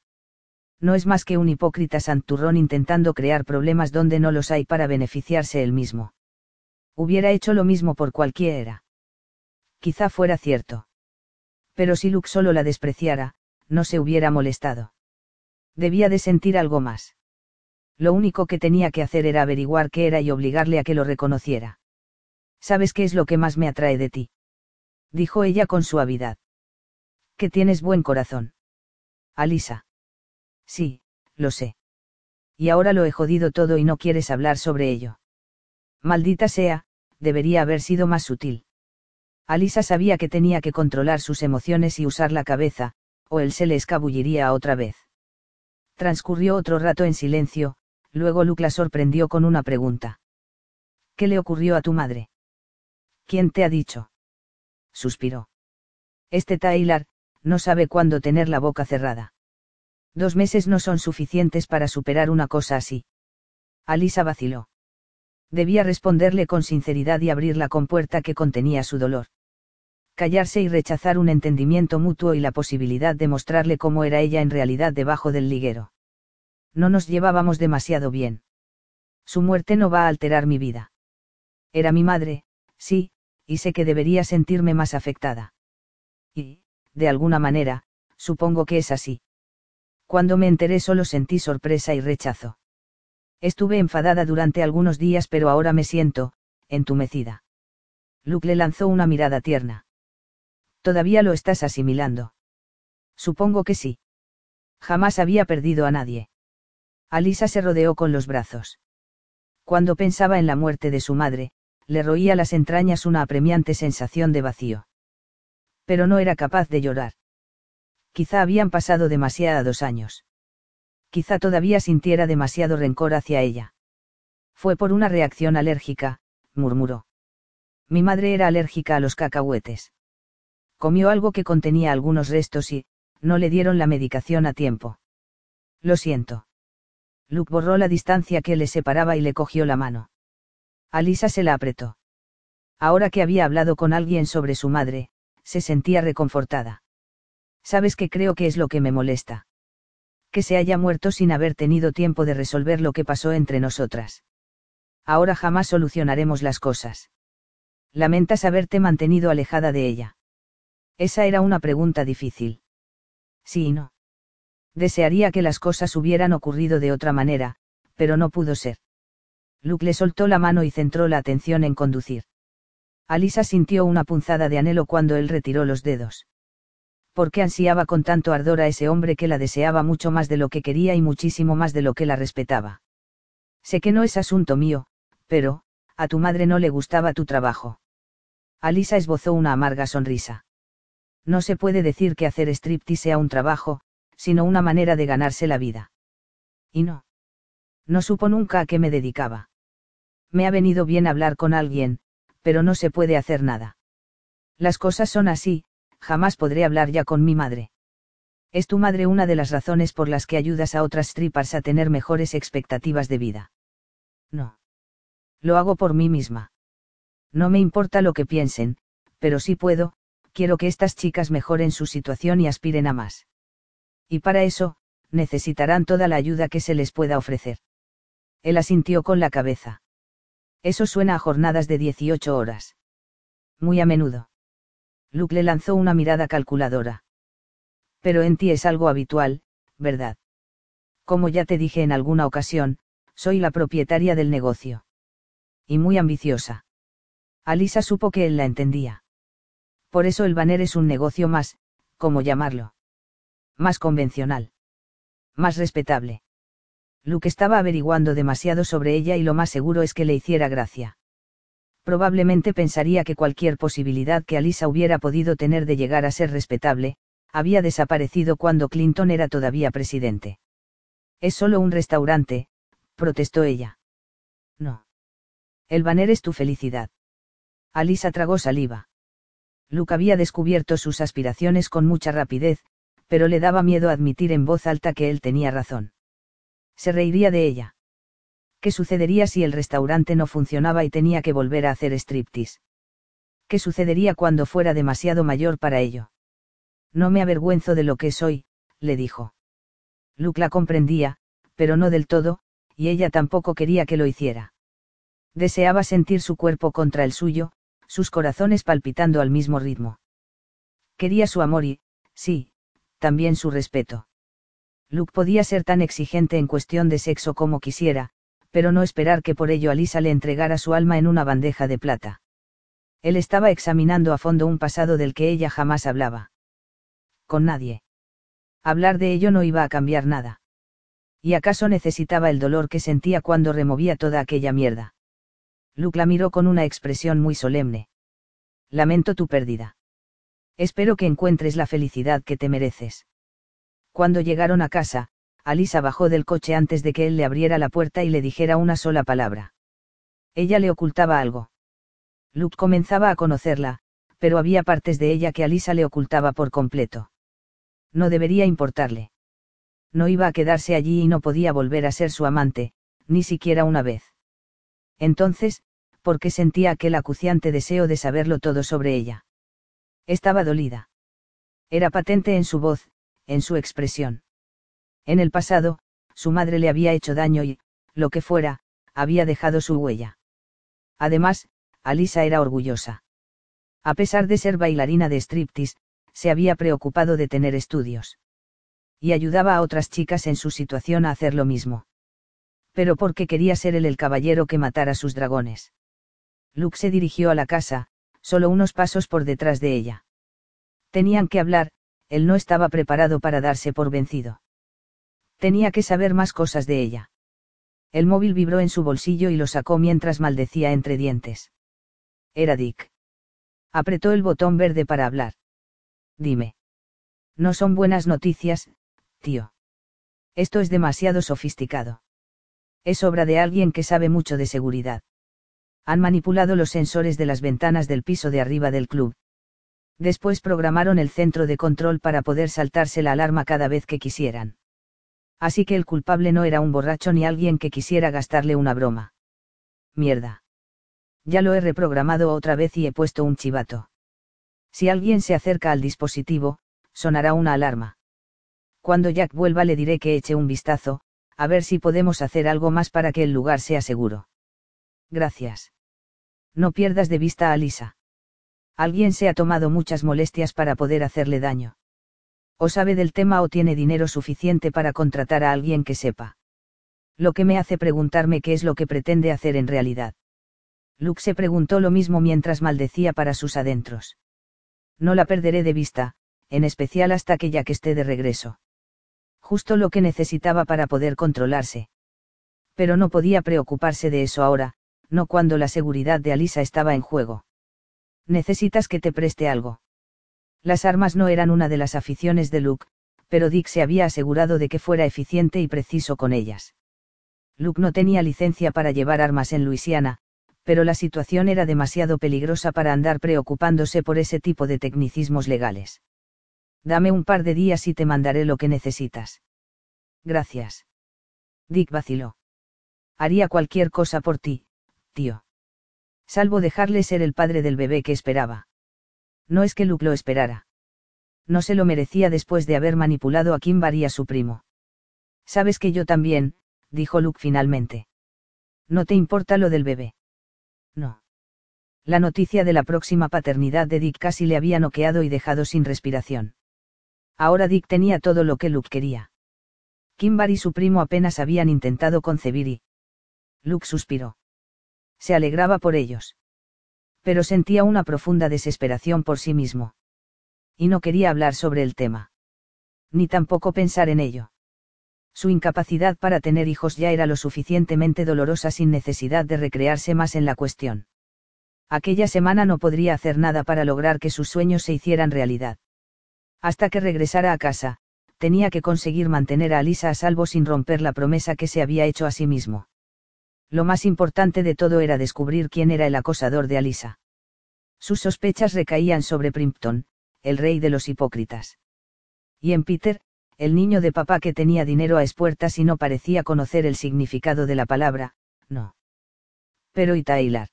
no es más que un hipócrita santurrón intentando crear problemas donde no los hay para beneficiarse él mismo. Hubiera hecho lo mismo por cualquiera. Quizá fuera cierto. Pero si Luke solo la despreciara, no se hubiera molestado. Debía de sentir algo más. Lo único que tenía que hacer era averiguar qué era y obligarle a que lo reconociera. ¿Sabes qué es lo que más me atrae de ti? Dijo ella con suavidad. Que tienes buen corazón. Alisa. Sí, lo sé. Y ahora lo he jodido todo y no quieres hablar sobre ello. Maldita sea, debería haber sido más sutil. Alisa sabía que tenía que controlar sus emociones y usar la cabeza, o él se le escabulliría otra vez. Transcurrió otro rato en silencio, luego Luke la sorprendió con una pregunta. ¿Qué le ocurrió a tu madre? ¿Quién te ha dicho? Suspiró. Este Tyler, no sabe cuándo tener la boca cerrada. Dos meses no son suficientes para superar una cosa así. Alisa vaciló. Debía responderle con sinceridad y abrir la compuerta que contenía su dolor. Callarse y rechazar un entendimiento mutuo y la posibilidad de mostrarle cómo era ella en realidad debajo del liguero. No nos llevábamos demasiado bien. Su muerte no va a alterar mi vida. Era mi madre, sí, y sé que debería sentirme más afectada. Y, de alguna manera, supongo que es así. Cuando me enteré solo sentí sorpresa y rechazo. Estuve enfadada durante algunos días pero ahora me siento, entumecida. Luke le lanzó una mirada tierna. ¿Todavía lo estás asimilando? Supongo que sí. Jamás había perdido a nadie. Alisa se rodeó con los brazos. Cuando pensaba en la muerte de su madre, le roía las entrañas una apremiante sensación de vacío. Pero no era capaz de llorar. Quizá habían pasado demasiados años. Quizá todavía sintiera demasiado rencor hacia ella. Fue por una reacción alérgica, murmuró. Mi madre era alérgica a los cacahuetes. Comió algo que contenía algunos restos y, no le dieron la medicación a tiempo. Lo siento. Luke borró la distancia que le separaba y le cogió la mano. Alisa se la apretó. Ahora que había hablado con alguien sobre su madre, se sentía reconfortada. ¿Sabes qué creo que es lo que me molesta? Que se haya muerto sin haber tenido tiempo de resolver lo que pasó entre nosotras. Ahora jamás solucionaremos las cosas. Lamentas haberte mantenido alejada de ella. Esa era una pregunta difícil. Sí y no. Desearía que las cosas hubieran ocurrido de otra manera, pero no pudo ser. Luke le soltó la mano y centró la atención en conducir. Alisa sintió una punzada de anhelo cuando él retiró los dedos porque ansiaba con tanto ardor a ese hombre que la deseaba mucho más de lo que quería y muchísimo más de lo que la respetaba. Sé que no es asunto mío, pero, a tu madre no le gustaba tu trabajo. Alisa esbozó una amarga sonrisa. No se puede decir que hacer striptease sea un trabajo, sino una manera de ganarse la vida. Y no. No supo nunca a qué me dedicaba. Me ha venido bien hablar con alguien, pero no se puede hacer nada. Las cosas son así, jamás podré hablar ya con mi madre. Es tu madre una de las razones por las que ayudas a otras strippers a tener mejores expectativas de vida. No. Lo hago por mí misma. No me importa lo que piensen, pero si puedo, quiero que estas chicas mejoren su situación y aspiren a más. Y para eso, necesitarán toda la ayuda que se les pueda ofrecer. Él asintió con la cabeza. Eso suena a jornadas de 18 horas. Muy a menudo. Luke le lanzó una mirada calculadora. Pero en ti es algo habitual, ¿verdad? Como ya te dije en alguna ocasión, soy la propietaria del negocio. Y muy ambiciosa. Alisa supo que él la entendía. Por eso el banner es un negocio más, ¿cómo llamarlo? Más convencional. Más respetable. Luke estaba averiguando demasiado sobre ella y lo más seguro es que le hiciera gracia. Probablemente pensaría que cualquier posibilidad que Alisa hubiera podido tener de llegar a ser respetable, había desaparecido cuando Clinton era todavía presidente. Es solo un restaurante, protestó ella. No. El banner es tu felicidad. Alisa tragó saliva. Luke había descubierto sus aspiraciones con mucha rapidez, pero le daba miedo admitir en voz alta que él tenía razón. Se reiría de ella. ¿Qué sucedería si el restaurante no funcionaba y tenía que volver a hacer striptease? ¿Qué sucedería cuando fuera demasiado mayor para ello? No me avergüenzo de lo que soy, le dijo. Luke la comprendía, pero no del todo, y ella tampoco quería que lo hiciera. Deseaba sentir su cuerpo contra el suyo, sus corazones palpitando al mismo ritmo. Quería su amor y, sí, también su respeto. Luke podía ser tan exigente en cuestión de sexo como quisiera, pero no esperar que por ello Alisa le entregara su alma en una bandeja de plata. Él estaba examinando a fondo un pasado del que ella jamás hablaba. Con nadie. Hablar de ello no iba a cambiar nada. ¿Y acaso necesitaba el dolor que sentía cuando removía toda aquella mierda? Luke la miró con una expresión muy solemne. Lamento tu pérdida. Espero que encuentres la felicidad que te mereces. Cuando llegaron a casa, Alisa bajó del coche antes de que él le abriera la puerta y le dijera una sola palabra. Ella le ocultaba algo. Luke comenzaba a conocerla, pero había partes de ella que Alisa le ocultaba por completo. No debería importarle. No iba a quedarse allí y no podía volver a ser su amante, ni siquiera una vez. Entonces, ¿por qué sentía aquel acuciante deseo de saberlo todo sobre ella? Estaba dolida. Era patente en su voz, en su expresión. En el pasado, su madre le había hecho daño y, lo que fuera, había dejado su huella. Además, Alisa era orgullosa. A pesar de ser bailarina de striptease, se había preocupado de tener estudios. Y ayudaba a otras chicas en su situación a hacer lo mismo pero porque quería ser él el caballero que matara sus dragones. Luke se dirigió a la casa, solo unos pasos por detrás de ella. Tenían que hablar, él no estaba preparado para darse por vencido. Tenía que saber más cosas de ella. El móvil vibró en su bolsillo y lo sacó mientras maldecía entre dientes. Era Dick. Apretó el botón verde para hablar. Dime. No son buenas noticias, tío. Esto es demasiado sofisticado. Es obra de alguien que sabe mucho de seguridad. Han manipulado los sensores de las ventanas del piso de arriba del club. Después programaron el centro de control para poder saltarse la alarma cada vez que quisieran. Así que el culpable no era un borracho ni alguien que quisiera gastarle una broma. Mierda. Ya lo he reprogramado otra vez y he puesto un chivato. Si alguien se acerca al dispositivo, sonará una alarma. Cuando Jack vuelva le diré que eche un vistazo, a ver si podemos hacer algo más para que el lugar sea seguro. Gracias. No pierdas de vista a Lisa. Alguien se ha tomado muchas molestias para poder hacerle daño. O sabe del tema o tiene dinero suficiente para contratar a alguien que sepa. Lo que me hace preguntarme qué es lo que pretende hacer en realidad. Luke se preguntó lo mismo mientras maldecía para sus adentros. No la perderé de vista, en especial hasta que ya que esté de regreso justo lo que necesitaba para poder controlarse. Pero no podía preocuparse de eso ahora, no cuando la seguridad de Alisa estaba en juego. Necesitas que te preste algo. Las armas no eran una de las aficiones de Luke, pero Dick se había asegurado de que fuera eficiente y preciso con ellas. Luke no tenía licencia para llevar armas en Luisiana, pero la situación era demasiado peligrosa para andar preocupándose por ese tipo de tecnicismos legales. Dame un par de días y te mandaré lo que necesitas. Gracias. Dick vaciló. Haría cualquier cosa por ti, tío. Salvo dejarle ser el padre del bebé que esperaba. No es que Luke lo esperara. No se lo merecía después de haber manipulado a Kimbar y a su primo. Sabes que yo también, dijo Luke finalmente. ¿No te importa lo del bebé? No. La noticia de la próxima paternidad de Dick casi le había noqueado y dejado sin respiración. Ahora Dick tenía todo lo que Luke quería. Kimbar y su primo apenas habían intentado concebir y... Luke suspiró. Se alegraba por ellos. Pero sentía una profunda desesperación por sí mismo. Y no quería hablar sobre el tema. Ni tampoco pensar en ello. Su incapacidad para tener hijos ya era lo suficientemente dolorosa sin necesidad de recrearse más en la cuestión. Aquella semana no podría hacer nada para lograr que sus sueños se hicieran realidad. Hasta que regresara a casa, tenía que conseguir mantener a Alisa a salvo sin romper la promesa que se había hecho a sí mismo. Lo más importante de todo era descubrir quién era el acosador de Alisa. Sus sospechas recaían sobre Primpton, el rey de los hipócritas. Y en Peter, el niño de papá que tenía dinero a espuertas y no parecía conocer el significado de la palabra, no. Pero y Tyler.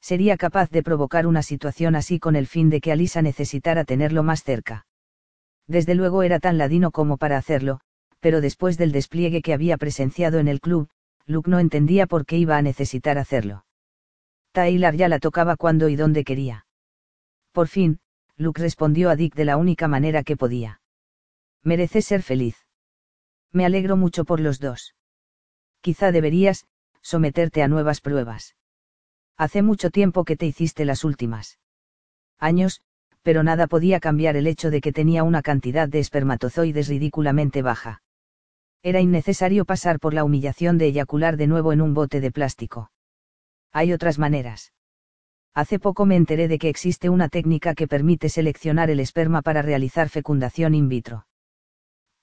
Sería capaz de provocar una situación así con el fin de que Alisa necesitara tenerlo más cerca. Desde luego era tan ladino como para hacerlo, pero después del despliegue que había presenciado en el club, Luke no entendía por qué iba a necesitar hacerlo. Tyler ya la tocaba cuando y donde quería. Por fin, Luke respondió a Dick de la única manera que podía. Mereces ser feliz. Me alegro mucho por los dos. Quizá deberías, someterte a nuevas pruebas. Hace mucho tiempo que te hiciste las últimas. Años, pero nada podía cambiar el hecho de que tenía una cantidad de espermatozoides ridículamente baja. Era innecesario pasar por la humillación de eyacular de nuevo en un bote de plástico. Hay otras maneras. Hace poco me enteré de que existe una técnica que permite seleccionar el esperma para realizar fecundación in vitro.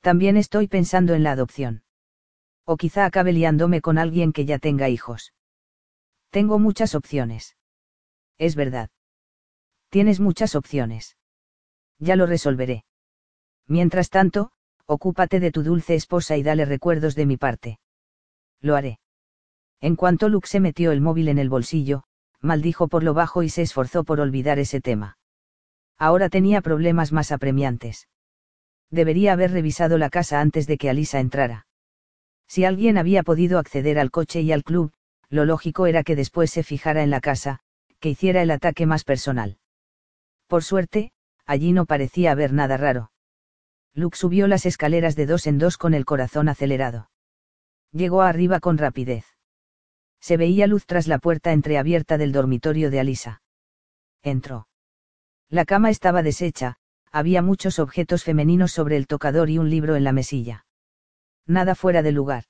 También estoy pensando en la adopción. O quizá acabe liándome con alguien que ya tenga hijos. Tengo muchas opciones. Es verdad. Tienes muchas opciones. Ya lo resolveré. Mientras tanto, ocúpate de tu dulce esposa y dale recuerdos de mi parte. Lo haré. En cuanto Luke se metió el móvil en el bolsillo, maldijo por lo bajo y se esforzó por olvidar ese tema. Ahora tenía problemas más apremiantes. Debería haber revisado la casa antes de que Alisa entrara. Si alguien había podido acceder al coche y al club, lo lógico era que después se fijara en la casa, que hiciera el ataque más personal. Por suerte, allí no parecía haber nada raro. Luke subió las escaleras de dos en dos con el corazón acelerado. Llegó arriba con rapidez. Se veía luz tras la puerta entreabierta del dormitorio de Alisa. Entró. La cama estaba deshecha, había muchos objetos femeninos sobre el tocador y un libro en la mesilla. Nada fuera de lugar.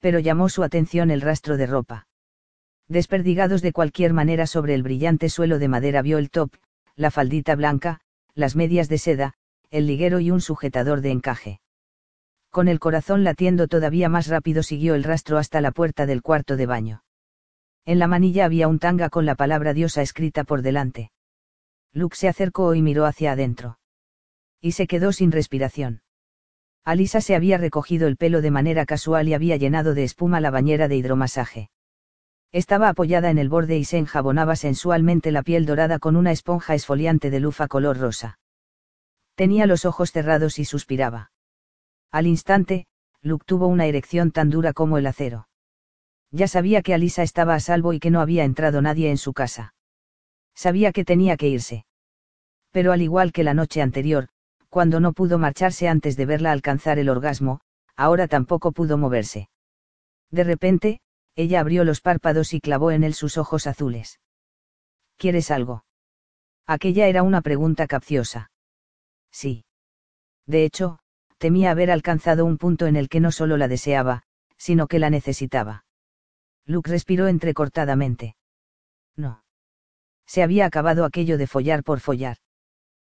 Pero llamó su atención el rastro de ropa. Desperdigados de cualquier manera sobre el brillante suelo de madera vio el top, la faldita blanca, las medias de seda, el liguero y un sujetador de encaje. Con el corazón latiendo todavía más rápido siguió el rastro hasta la puerta del cuarto de baño. En la manilla había un tanga con la palabra diosa escrita por delante. Luke se acercó y miró hacia adentro. Y se quedó sin respiración. Alisa se había recogido el pelo de manera casual y había llenado de espuma la bañera de hidromasaje. Estaba apoyada en el borde y se enjabonaba sensualmente la piel dorada con una esponja esfoliante de lufa color rosa. Tenía los ojos cerrados y suspiraba. Al instante, Luke tuvo una erección tan dura como el acero. Ya sabía que Alisa estaba a salvo y que no había entrado nadie en su casa. Sabía que tenía que irse. Pero al igual que la noche anterior, cuando no pudo marcharse antes de verla alcanzar el orgasmo, ahora tampoco pudo moverse. De repente, ella abrió los párpados y clavó en él sus ojos azules. ¿Quieres algo? Aquella era una pregunta capciosa. Sí. De hecho, temía haber alcanzado un punto en el que no solo la deseaba, sino que la necesitaba. Luke respiró entrecortadamente. No. Se había acabado aquello de follar por follar.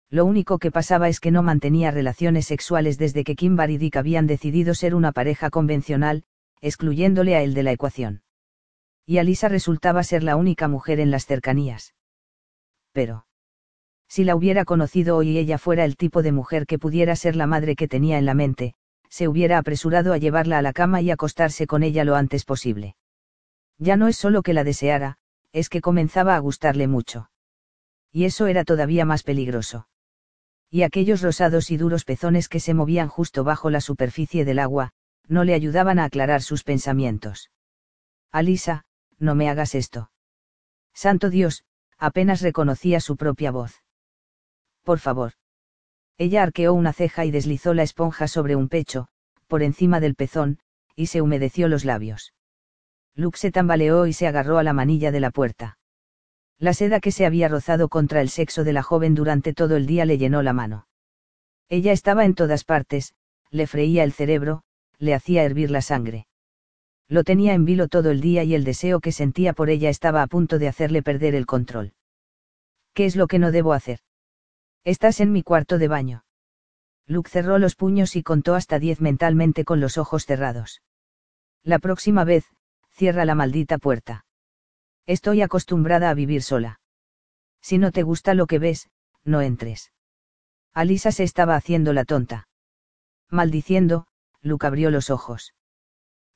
Lo único que pasaba es que no mantenía relaciones sexuales desde que Kimbar y Dick habían decidido ser una pareja convencional, excluyéndole a él de la ecuación. Y Alisa resultaba ser la única mujer en las cercanías. Pero si la hubiera conocido hoy y ella fuera el tipo de mujer que pudiera ser la madre que tenía en la mente, se hubiera apresurado a llevarla a la cama y acostarse con ella lo antes posible. Ya no es solo que la deseara, es que comenzaba a gustarle mucho. Y eso era todavía más peligroso. Y aquellos rosados y duros pezones que se movían justo bajo la superficie del agua, no le ayudaban a aclarar sus pensamientos. Alisa, no me hagas esto. Santo Dios, apenas reconocía su propia voz. Por favor. Ella arqueó una ceja y deslizó la esponja sobre un pecho, por encima del pezón, y se humedeció los labios. Luke se tambaleó y se agarró a la manilla de la puerta. La seda que se había rozado contra el sexo de la joven durante todo el día le llenó la mano. Ella estaba en todas partes, le freía el cerebro, le hacía hervir la sangre. Lo tenía en vilo todo el día y el deseo que sentía por ella estaba a punto de hacerle perder el control. ¿Qué es lo que no debo hacer? Estás en mi cuarto de baño. Luke cerró los puños y contó hasta diez mentalmente con los ojos cerrados. La próxima vez, cierra la maldita puerta. Estoy acostumbrada a vivir sola. Si no te gusta lo que ves, no entres. Alisa se estaba haciendo la tonta. Maldiciendo, Luke abrió los ojos.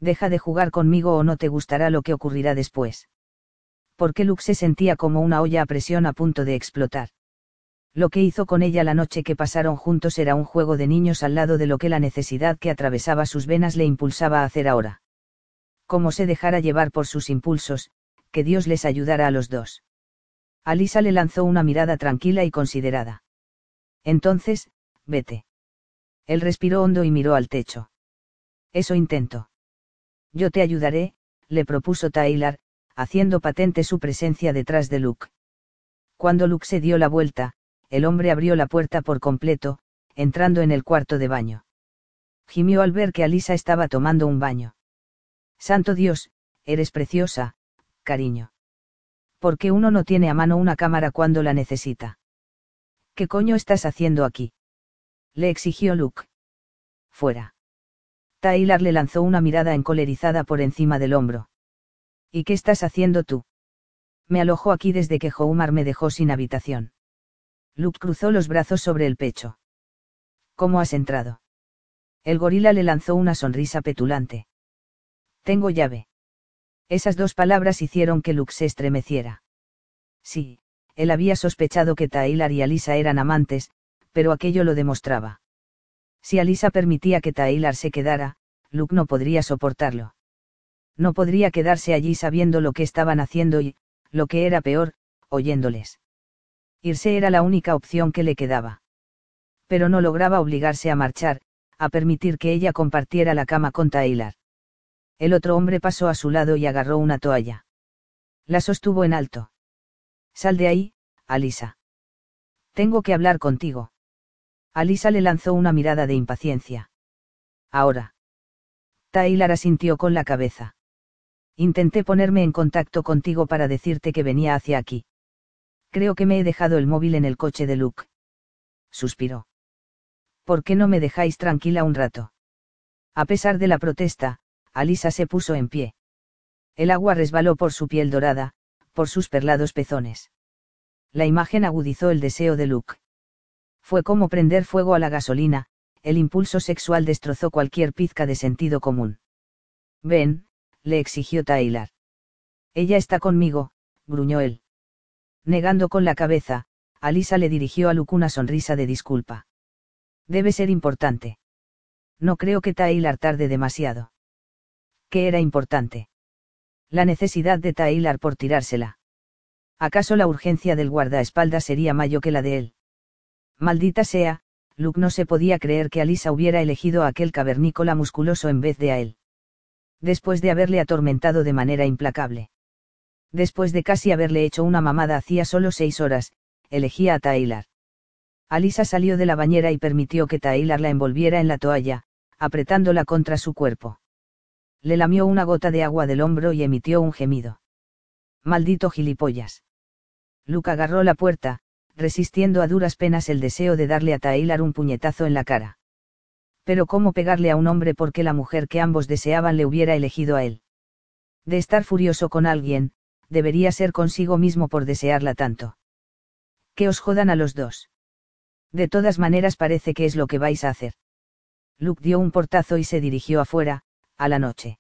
Deja de jugar conmigo o no te gustará lo que ocurrirá después. Porque Luke se sentía como una olla a presión a punto de explotar. Lo que hizo con ella la noche que pasaron juntos era un juego de niños al lado de lo que la necesidad que atravesaba sus venas le impulsaba a hacer ahora como se dejara llevar por sus impulsos, que Dios les ayudara a los dos. Alisa le lanzó una mirada tranquila y considerada. Entonces, vete. Él respiró hondo y miró al techo. Eso intento. Yo te ayudaré, le propuso Taylor, haciendo patente su presencia detrás de Luke. Cuando Luke se dio la vuelta, el hombre abrió la puerta por completo, entrando en el cuarto de baño. Gimió al ver que Alisa estaba tomando un baño. Santo Dios, eres preciosa, cariño. ¿Por qué uno no tiene a mano una cámara cuando la necesita? ¿Qué coño estás haciendo aquí? Le exigió Luke. Fuera. Taylor le lanzó una mirada encolerizada por encima del hombro. ¿Y qué estás haciendo tú? Me alojo aquí desde que Houmar me dejó sin habitación. Luke cruzó los brazos sobre el pecho. ¿Cómo has entrado? El gorila le lanzó una sonrisa petulante. Tengo llave. Esas dos palabras hicieron que Luke se estremeciera. Sí, él había sospechado que Taylor y Alisa eran amantes, pero aquello lo demostraba. Si Alisa permitía que Taylor se quedara, Luke no podría soportarlo. No podría quedarse allí sabiendo lo que estaban haciendo y, lo que era peor, oyéndoles. Irse era la única opción que le quedaba. Pero no lograba obligarse a marchar, a permitir que ella compartiera la cama con Taylor. El otro hombre pasó a su lado y agarró una toalla. La sostuvo en alto. Sal de ahí, Alisa. Tengo que hablar contigo. Alisa le lanzó una mirada de impaciencia. Ahora. Taylor asintió con la cabeza. Intenté ponerme en contacto contigo para decirte que venía hacia aquí. Creo que me he dejado el móvil en el coche de Luke. Suspiró. ¿Por qué no me dejáis tranquila un rato? A pesar de la protesta, Alisa se puso en pie. El agua resbaló por su piel dorada, por sus perlados pezones. La imagen agudizó el deseo de Luke. Fue como prender fuego a la gasolina, el impulso sexual destrozó cualquier pizca de sentido común. Ven, le exigió Taylor. Ella está conmigo, gruñó él. Negando con la cabeza, Alisa le dirigió a Luke una sonrisa de disculpa. Debe ser importante. No creo que Taylor tarde demasiado que era importante. La necesidad de Taylor por tirársela. ¿Acaso la urgencia del guardaespaldas sería mayor que la de él? Maldita sea, Luke no se podía creer que Alisa hubiera elegido a aquel cavernícola musculoso en vez de a él. Después de haberle atormentado de manera implacable. Después de casi haberle hecho una mamada hacía solo seis horas, elegía a Taylor. Alisa salió de la bañera y permitió que Taylor la envolviera en la toalla, apretándola contra su cuerpo le lamió una gota de agua del hombro y emitió un gemido. Maldito gilipollas. Luke agarró la puerta, resistiendo a duras penas el deseo de darle a Taylor un puñetazo en la cara. Pero cómo pegarle a un hombre porque la mujer que ambos deseaban le hubiera elegido a él. De estar furioso con alguien, debería ser consigo mismo por desearla tanto. Que os jodan a los dos. De todas maneras parece que es lo que vais a hacer. Luke dio un portazo y se dirigió afuera, a la noche.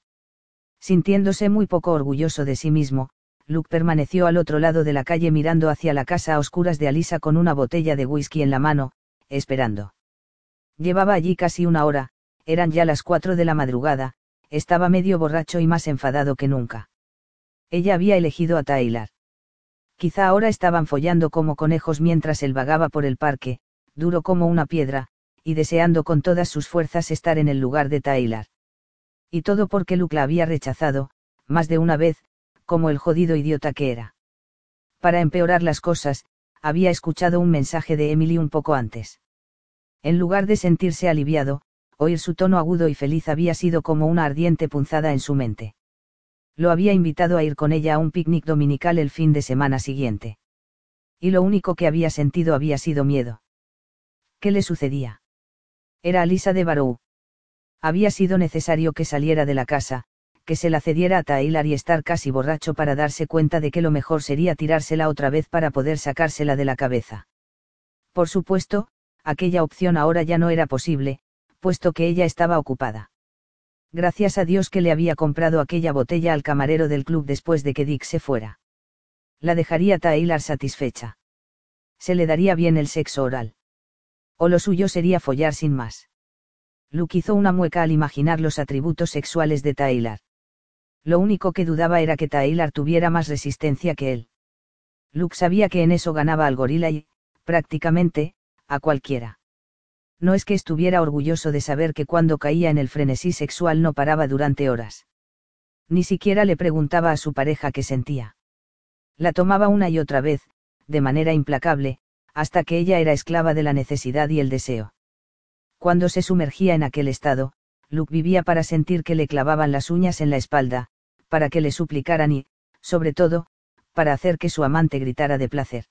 Sintiéndose muy poco orgulloso de sí mismo, Luke permaneció al otro lado de la calle mirando hacia la casa a oscuras de Alisa con una botella de whisky en la mano, esperando. Llevaba allí casi una hora, eran ya las cuatro de la madrugada, estaba medio borracho y más enfadado que nunca. Ella había elegido a Tyler. Quizá ahora estaban follando como conejos mientras él vagaba por el parque, duro como una piedra, y deseando con todas sus fuerzas estar en el lugar de Tyler. Y todo porque Luke la había rechazado, más de una vez, como el jodido idiota que era. Para empeorar las cosas, había escuchado un mensaje de Emily un poco antes. En lugar de sentirse aliviado, oír su tono agudo y feliz había sido como una ardiente punzada en su mente. Lo había invitado a ir con ella a un picnic dominical el fin de semana siguiente. Y lo único que había sentido había sido miedo. ¿Qué le sucedía? Era Alisa de Barou. Había sido necesario que saliera de la casa, que se la cediera a Tyler y estar casi borracho para darse cuenta de que lo mejor sería tirársela otra vez para poder sacársela de la cabeza. Por supuesto, aquella opción ahora ya no era posible, puesto que ella estaba ocupada. Gracias a Dios que le había comprado aquella botella al camarero del club después de que Dick se fuera. La dejaría Tyler satisfecha. Se le daría bien el sexo oral. O lo suyo sería follar sin más. Luke hizo una mueca al imaginar los atributos sexuales de Tyler. Lo único que dudaba era que Tyler tuviera más resistencia que él. Luke sabía que en eso ganaba al gorila y, prácticamente, a cualquiera. No es que estuviera orgulloso de saber que cuando caía en el frenesí sexual no paraba durante horas. Ni siquiera le preguntaba a su pareja qué sentía. La tomaba una y otra vez, de manera implacable, hasta que ella era esclava de la necesidad y el deseo. Cuando se sumergía en aquel estado, Luke vivía para sentir que le clavaban las uñas en la espalda, para que le suplicaran y, sobre todo, para hacer que su amante gritara de placer.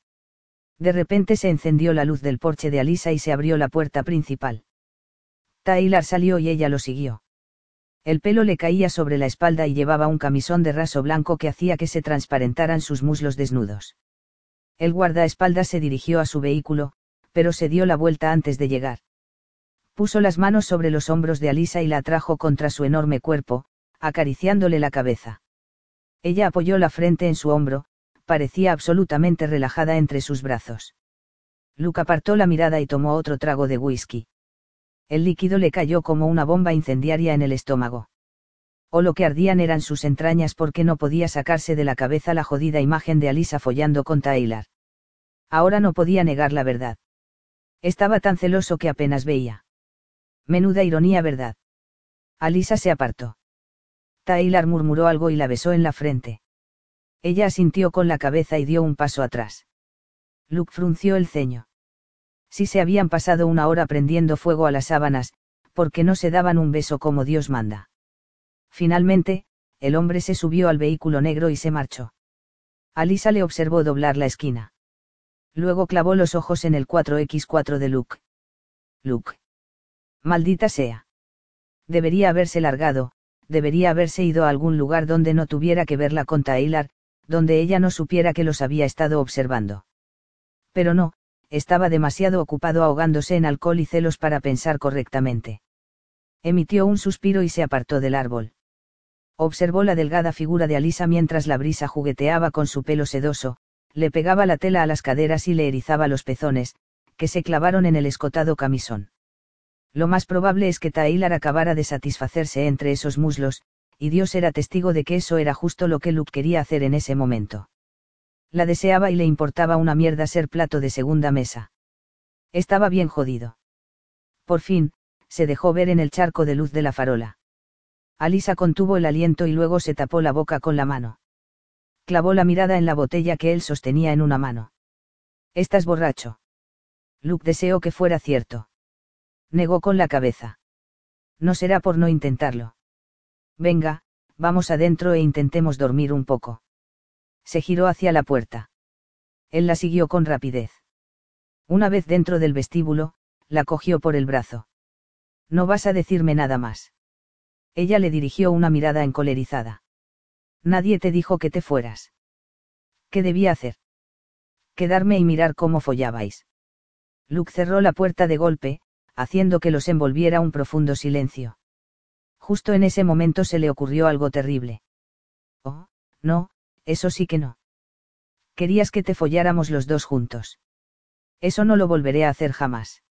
De repente se encendió la luz del porche de Alisa y se abrió la puerta principal. Tyler salió y ella lo siguió. El pelo le caía sobre la espalda y llevaba un camisón de raso blanco que hacía que se transparentaran sus muslos desnudos. El guardaespaldas se dirigió a su vehículo, pero se dio la vuelta antes de llegar. Puso las manos sobre los hombros de Alisa y la atrajo contra su enorme cuerpo, acariciándole la cabeza. Ella apoyó la frente en su hombro, parecía absolutamente relajada entre sus brazos. Luke apartó la mirada y tomó otro trago de whisky. El líquido le cayó como una bomba incendiaria en el estómago. O lo que ardían eran sus entrañas porque no podía sacarse de la cabeza la jodida imagen de Alisa follando con Tyler. Ahora no podía negar la verdad. Estaba tan celoso que apenas veía. Menuda ironía, ¿verdad? Alisa se apartó. Tyler murmuró algo y la besó en la frente. Ella asintió con la cabeza y dio un paso atrás. Luke frunció el ceño. Si se habían pasado una hora prendiendo fuego a las sábanas, ¿por qué no se daban un beso como Dios manda? Finalmente, el hombre se subió al vehículo negro y se marchó. Alisa le observó doblar la esquina. Luego clavó los ojos en el 4X4 de Luke. Luke. Maldita sea. Debería haberse largado, debería haberse ido a algún lugar donde no tuviera que verla con Tyler, donde ella no supiera que los había estado observando. Pero no, estaba demasiado ocupado ahogándose en alcohol y celos para pensar correctamente. Emitió un suspiro y se apartó del árbol. Observó la delgada figura de Alisa mientras la brisa jugueteaba con su pelo sedoso, le pegaba la tela a las caderas y le erizaba los pezones, que se clavaron en el escotado camisón. Lo más probable es que Tyler acabara de satisfacerse entre esos muslos, y Dios era testigo de que eso era justo lo que Luke quería hacer en ese momento. La deseaba y le importaba una mierda ser plato de segunda mesa. Estaba bien jodido. Por fin, se dejó ver en el charco de luz de la farola. Alisa contuvo el aliento y luego se tapó la boca con la mano. Clavó la mirada en la botella que él sostenía en una mano. Estás borracho. Luke deseó que fuera cierto. Negó con la cabeza. No será por no intentarlo. Venga, vamos adentro e intentemos dormir un poco. Se giró hacia la puerta. Él la siguió con rapidez. Una vez dentro del vestíbulo, la cogió por el brazo. No vas a decirme nada más. Ella le dirigió una mirada encolerizada. Nadie te dijo que te fueras. ¿Qué debía hacer? Quedarme y mirar cómo follabais. Luke cerró la puerta de golpe, haciendo que los envolviera un profundo silencio. Justo en ese momento se le ocurrió algo terrible. Oh, no, eso sí que no. Querías que te folláramos los dos juntos. Eso no lo volveré a hacer jamás.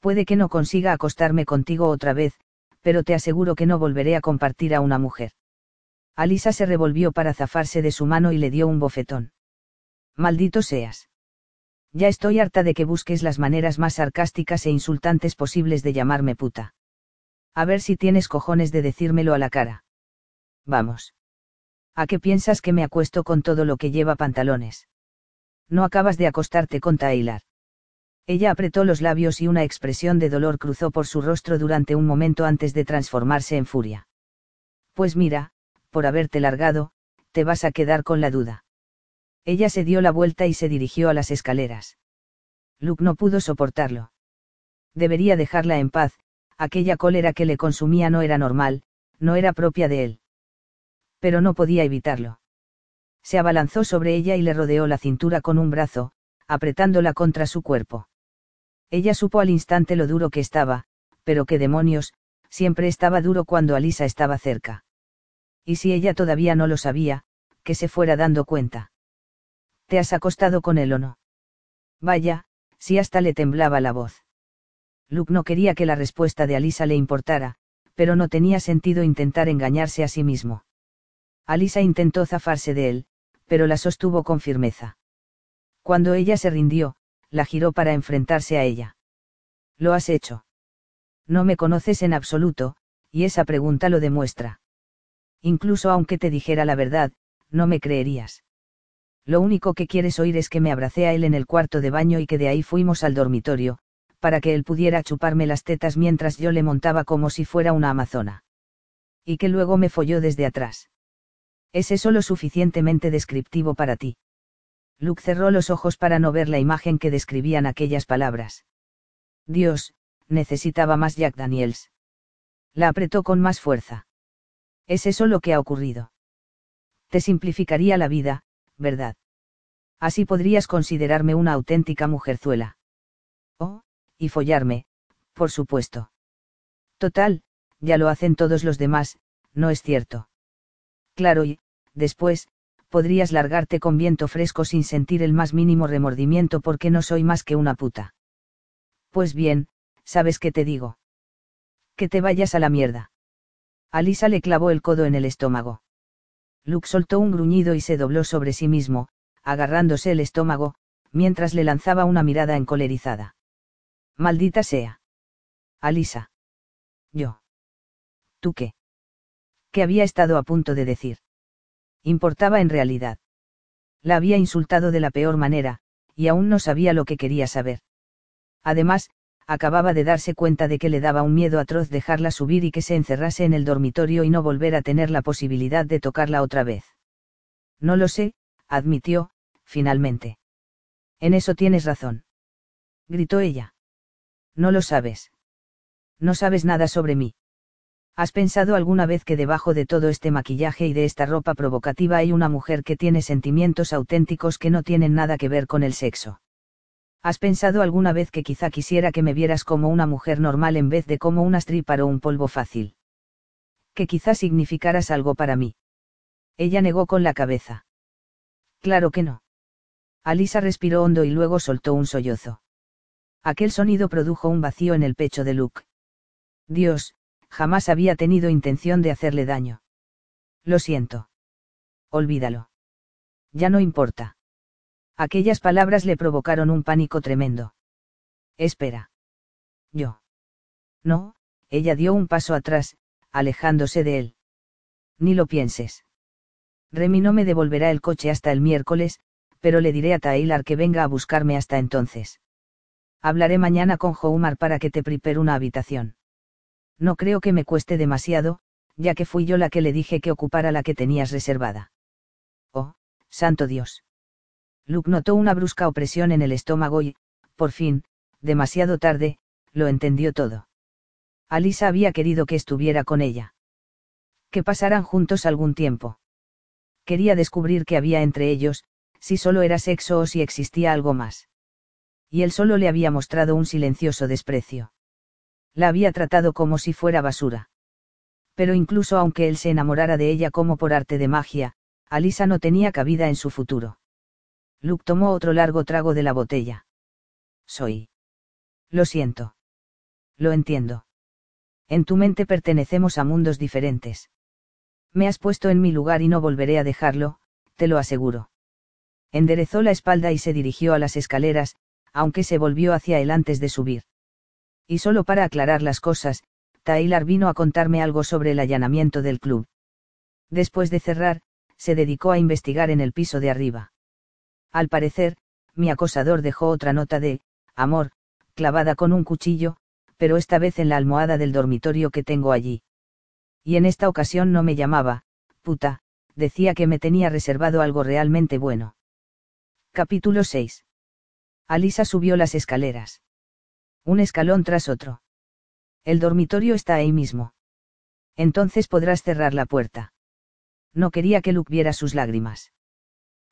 Puede que no consiga acostarme contigo otra vez, pero te aseguro que no volveré a compartir a una mujer. Alisa se revolvió para zafarse de su mano y le dio un bofetón. Maldito seas. Ya estoy harta de que busques las maneras más sarcásticas e insultantes posibles de llamarme puta. A ver si tienes cojones de decírmelo a la cara. Vamos. ¿A qué piensas que me acuesto con todo lo que lleva pantalones? No acabas de acostarte con Taylor. Ella apretó los labios y una expresión de dolor cruzó por su rostro durante un momento antes de transformarse en furia. Pues mira, por haberte largado, te vas a quedar con la duda. Ella se dio la vuelta y se dirigió a las escaleras. Luke no pudo soportarlo. Debería dejarla en paz, aquella cólera que le consumía no era normal, no era propia de él pero no podía evitarlo. Se abalanzó sobre ella y le rodeó la cintura con un brazo, apretándola contra su cuerpo. Ella supo al instante lo duro que estaba, pero qué demonios, siempre estaba duro cuando Alisa estaba cerca. Y si ella todavía no lo sabía, que se fuera dando cuenta. ¿Te has acostado con él o no? Vaya, si hasta le temblaba la voz. Luke no quería que la respuesta de Alisa le importara, pero no tenía sentido intentar engañarse a sí mismo. Alisa intentó zafarse de él, pero la sostuvo con firmeza. Cuando ella se rindió, la giró para enfrentarse a ella. Lo has hecho. No me conoces en absoluto, y esa pregunta lo demuestra. Incluso aunque te dijera la verdad, no me creerías. Lo único que quieres oír es que me abracé a él en el cuarto de baño y que de ahí fuimos al dormitorio, para que él pudiera chuparme las tetas mientras yo le montaba como si fuera una amazona. Y que luego me folló desde atrás. ¿Es eso lo suficientemente descriptivo para ti? Luke cerró los ojos para no ver la imagen que describían aquellas palabras. Dios, necesitaba más Jack Daniels. La apretó con más fuerza. ¿Es eso lo que ha ocurrido? Te simplificaría la vida, ¿verdad? Así podrías considerarme una auténtica mujerzuela. Oh, y follarme, por supuesto. Total, ya lo hacen todos los demás, ¿no es cierto? Claro y, después, podrías largarte con viento fresco sin sentir el más mínimo remordimiento porque no soy más que una puta. Pues bien, ¿sabes qué te digo? Que te vayas a la mierda. Alisa le clavó el codo en el estómago. Luke soltó un gruñido y se dobló sobre sí mismo, agarrándose el estómago, mientras le lanzaba una mirada encolerizada. Maldita sea. Alisa. Yo. ¿Tú qué? ¿Qué había estado a punto de decir? importaba en realidad. La había insultado de la peor manera, y aún no sabía lo que quería saber. Además, acababa de darse cuenta de que le daba un miedo atroz dejarla subir y que se encerrase en el dormitorio y no volver a tener la posibilidad de tocarla otra vez. No lo sé, admitió, finalmente. En eso tienes razón. Gritó ella. No lo sabes. No sabes nada sobre mí. ¿Has pensado alguna vez que debajo de todo este maquillaje y de esta ropa provocativa hay una mujer que tiene sentimientos auténticos que no tienen nada que ver con el sexo? ¿Has pensado alguna vez que quizá quisiera que me vieras como una mujer normal en vez de como una stripper o un polvo fácil? Que quizá significaras algo para mí. Ella negó con la cabeza. Claro que no. Alisa respiró hondo y luego soltó un sollozo. Aquel sonido produjo un vacío en el pecho de Luke. Dios, jamás había tenido intención de hacerle daño. Lo siento. Olvídalo. Ya no importa. Aquellas palabras le provocaron un pánico tremendo. Espera. Yo. No, ella dio un paso atrás, alejándose de él. Ni lo pienses. Remy no me devolverá el coche hasta el miércoles, pero le diré a Taylor que venga a buscarme hasta entonces. Hablaré mañana con Houmar para que te prepare una habitación. No creo que me cueste demasiado, ya que fui yo la que le dije que ocupara la que tenías reservada. Oh, santo Dios. Luke notó una brusca opresión en el estómago y, por fin, demasiado tarde, lo entendió todo. Alisa había querido que estuviera con ella. Que pasaran juntos algún tiempo. Quería descubrir qué había entre ellos, si solo era sexo o si existía algo más. Y él solo le había mostrado un silencioso desprecio. La había tratado como si fuera basura. Pero incluso aunque él se enamorara de ella como por arte de magia, Alisa no tenía cabida en su futuro. Luke tomó otro largo trago de la botella. Soy. Lo siento. Lo entiendo. En tu mente pertenecemos a mundos diferentes. Me has puesto en mi lugar y no volveré a dejarlo, te lo aseguro. Enderezó la espalda y se dirigió a las escaleras, aunque se volvió hacia él antes de subir. Y solo para aclarar las cosas, Taylor vino a contarme algo sobre el allanamiento del club. Después de cerrar, se dedicó a investigar en el piso de arriba. Al parecer, mi acosador dejó otra nota de, amor, clavada con un cuchillo, pero esta vez en la almohada del dormitorio que tengo allí. Y en esta ocasión no me llamaba, puta, decía que me tenía reservado algo realmente bueno. Capítulo 6. Alisa subió las escaleras. Un escalón tras otro. El dormitorio está ahí mismo. Entonces podrás cerrar la puerta. No quería que Luke viera sus lágrimas.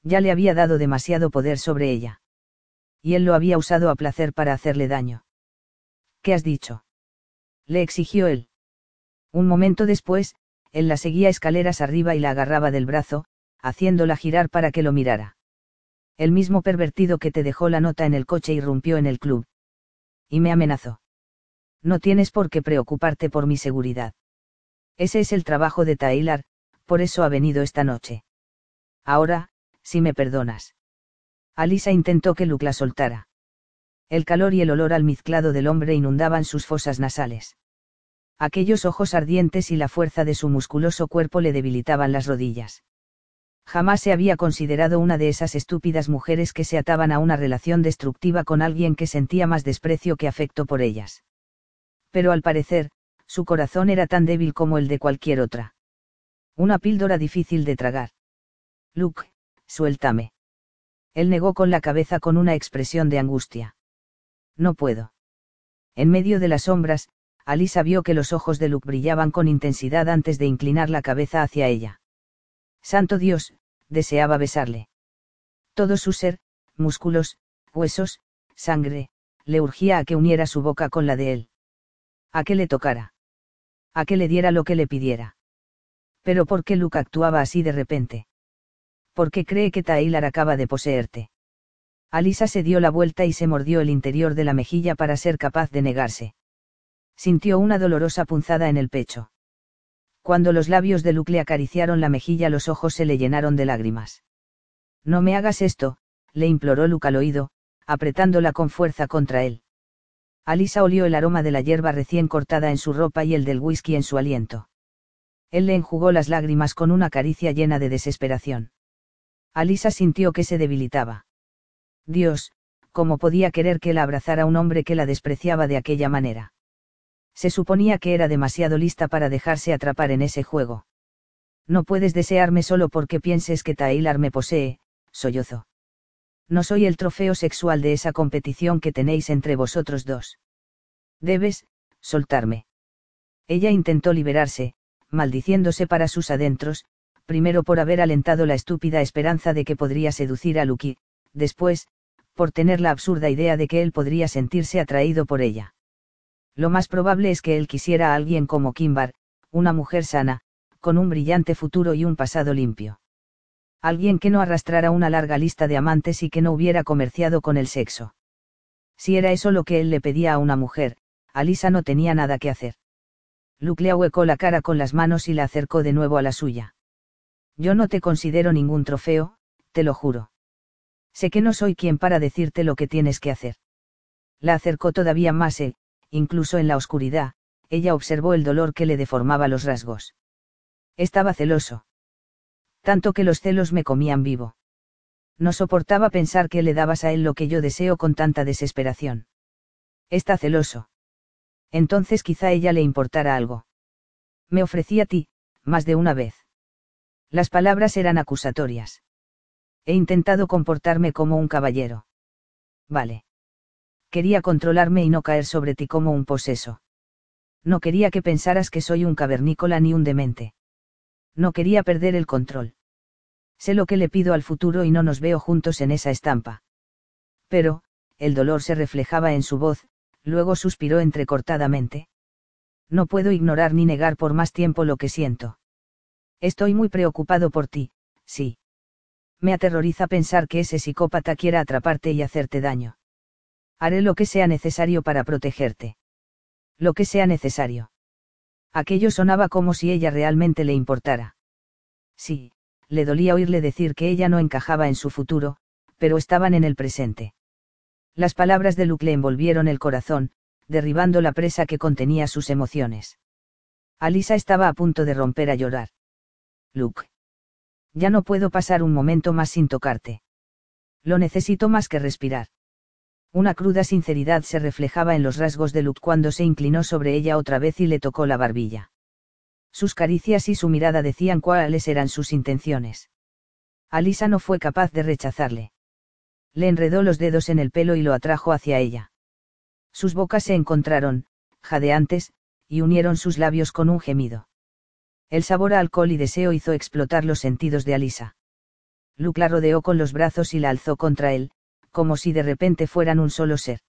Ya le había dado demasiado poder sobre ella. Y él lo había usado a placer para hacerle daño. ¿Qué has dicho? Le exigió él. Un momento después, él la seguía escaleras arriba y la agarraba del brazo, haciéndola girar para que lo mirara. El mismo pervertido que te dejó la nota en el coche irrumpió en el club. Y me amenazó. No tienes por qué preocuparte por mi seguridad. Ese es el trabajo de Taylor, por eso ha venido esta noche. Ahora, si me perdonas. Alisa intentó que Luke la soltara. El calor y el olor almizclado del hombre inundaban sus fosas nasales. Aquellos ojos ardientes y la fuerza de su musculoso cuerpo le debilitaban las rodillas. Jamás se había considerado una de esas estúpidas mujeres que se ataban a una relación destructiva con alguien que sentía más desprecio que afecto por ellas pero al parecer, su corazón era tan débil como el de cualquier otra. Una píldora difícil de tragar. Luke, suéltame. Él negó con la cabeza con una expresión de angustia. No puedo. En medio de las sombras, Alisa vio que los ojos de Luke brillaban con intensidad antes de inclinar la cabeza hacia ella. Santo Dios, deseaba besarle. Todo su ser, músculos, huesos, sangre, le urgía a que uniera su boca con la de él. A que le tocara. A que le diera lo que le pidiera. Pero ¿por qué Luke actuaba así de repente? ¿Por qué cree que Taylor acaba de poseerte? Alisa se dio la vuelta y se mordió el interior de la mejilla para ser capaz de negarse. Sintió una dolorosa punzada en el pecho. Cuando los labios de Luke le acariciaron la mejilla los ojos se le llenaron de lágrimas. No me hagas esto, le imploró Luke al oído, apretándola con fuerza contra él. Alisa olió el aroma de la hierba recién cortada en su ropa y el del whisky en su aliento. Él le enjugó las lágrimas con una caricia llena de desesperación. Alisa sintió que se debilitaba. Dios, ¿cómo podía querer que la abrazara un hombre que la despreciaba de aquella manera? Se suponía que era demasiado lista para dejarse atrapar en ese juego. No puedes desearme solo porque pienses que Taylor me posee, sollozó. No soy el trofeo sexual de esa competición que tenéis entre vosotros dos. Debes, soltarme. Ella intentó liberarse, maldiciéndose para sus adentros, primero por haber alentado la estúpida esperanza de que podría seducir a Lucky, después, por tener la absurda idea de que él podría sentirse atraído por ella. Lo más probable es que él quisiera a alguien como Kimbar, una mujer sana, con un brillante futuro y un pasado limpio. Alguien que no arrastrara una larga lista de amantes y que no hubiera comerciado con el sexo. Si era eso lo que él le pedía a una mujer, Alisa no tenía nada que hacer. Luke le ahuecó la cara con las manos y la acercó de nuevo a la suya. Yo no te considero ningún trofeo, te lo juro. Sé que no soy quien para decirte lo que tienes que hacer. La acercó todavía más e, incluso en la oscuridad, ella observó el dolor que le deformaba los rasgos. Estaba celoso tanto que los celos me comían vivo. No soportaba pensar que le dabas a él lo que yo deseo con tanta desesperación. Está celoso. Entonces quizá ella le importara algo. Me ofrecí a ti, más de una vez. Las palabras eran acusatorias. He intentado comportarme como un caballero. Vale. Quería controlarme y no caer sobre ti como un poseso. No quería que pensaras que soy un cavernícola ni un demente. No quería perder el control. Sé lo que le pido al futuro y no nos veo juntos en esa estampa. Pero, el dolor se reflejaba en su voz, luego suspiró entrecortadamente. No puedo ignorar ni negar por más tiempo lo que siento. Estoy muy preocupado por ti, sí. Me aterroriza pensar que ese psicópata quiera atraparte y hacerte daño. Haré lo que sea necesario para protegerte. Lo que sea necesario. Aquello sonaba como si ella realmente le importara. Sí, le dolía oírle decir que ella no encajaba en su futuro, pero estaban en el presente. Las palabras de Luke le envolvieron el corazón, derribando la presa que contenía sus emociones. Alisa estaba a punto de romper a llorar. Luke. Ya no puedo pasar un momento más sin tocarte. Lo necesito más que respirar. Una cruda sinceridad se reflejaba en los rasgos de Luke cuando se inclinó sobre ella otra vez y le tocó la barbilla. Sus caricias y su mirada decían cuáles eran sus intenciones. Alisa no fue capaz de rechazarle. Le enredó los dedos en el pelo y lo atrajo hacia ella. Sus bocas se encontraron, jadeantes, y unieron sus labios con un gemido. El sabor a alcohol y deseo hizo explotar los sentidos de Alisa. Luke la rodeó con los brazos y la alzó contra él, como si de repente fueran un solo ser.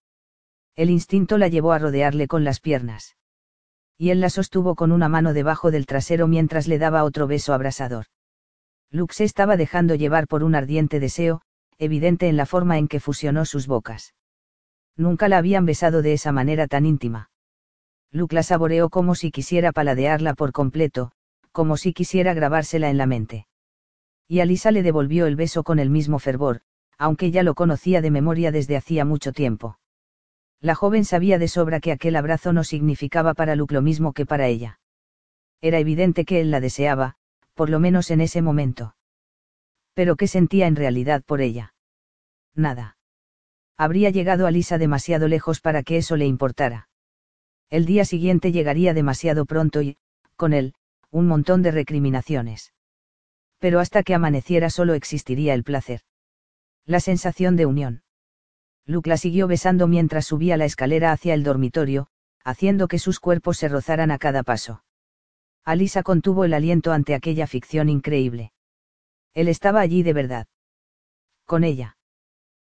El instinto la llevó a rodearle con las piernas. Y él la sostuvo con una mano debajo del trasero mientras le daba otro beso abrasador. Luke se estaba dejando llevar por un ardiente deseo, evidente en la forma en que fusionó sus bocas. Nunca la habían besado de esa manera tan íntima. Luke la saboreó como si quisiera paladearla por completo, como si quisiera grabársela en la mente. Y Alisa le devolvió el beso con el mismo fervor, aunque ya lo conocía de memoria desde hacía mucho tiempo. La joven sabía de sobra que aquel abrazo no significaba para Luke lo mismo que para ella. Era evidente que él la deseaba, por lo menos en ese momento. Pero ¿qué sentía en realidad por ella? Nada. Habría llegado a Lisa demasiado lejos para que eso le importara. El día siguiente llegaría demasiado pronto y, con él, un montón de recriminaciones. Pero hasta que amaneciera solo existiría el placer. La sensación de unión. Luke la siguió besando mientras subía la escalera hacia el dormitorio, haciendo que sus cuerpos se rozaran a cada paso. Alisa contuvo el aliento ante aquella ficción increíble. Él estaba allí de verdad. Con ella.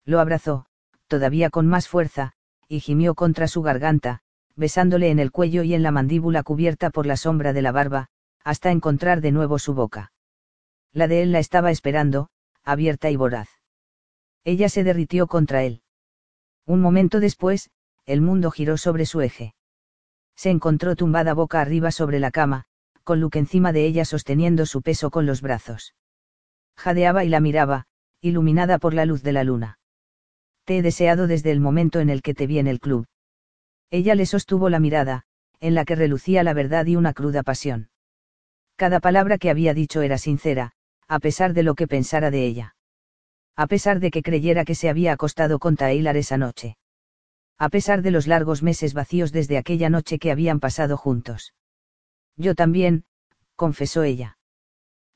Lo abrazó, todavía con más fuerza, y gimió contra su garganta, besándole en el cuello y en la mandíbula cubierta por la sombra de la barba, hasta encontrar de nuevo su boca. La de él la estaba esperando, abierta y voraz. Ella se derritió contra él. Un momento después, el mundo giró sobre su eje. Se encontró tumbada boca arriba sobre la cama, con Luke encima de ella sosteniendo su peso con los brazos. Jadeaba y la miraba, iluminada por la luz de la luna. Te he deseado desde el momento en el que te vi en el club. Ella le sostuvo la mirada, en la que relucía la verdad y una cruda pasión. Cada palabra que había dicho era sincera, a pesar de lo que pensara de ella a pesar de que creyera que se había acostado con Taylor esa noche. A pesar de los largos meses vacíos desde aquella noche que habían pasado juntos. Yo también, confesó ella.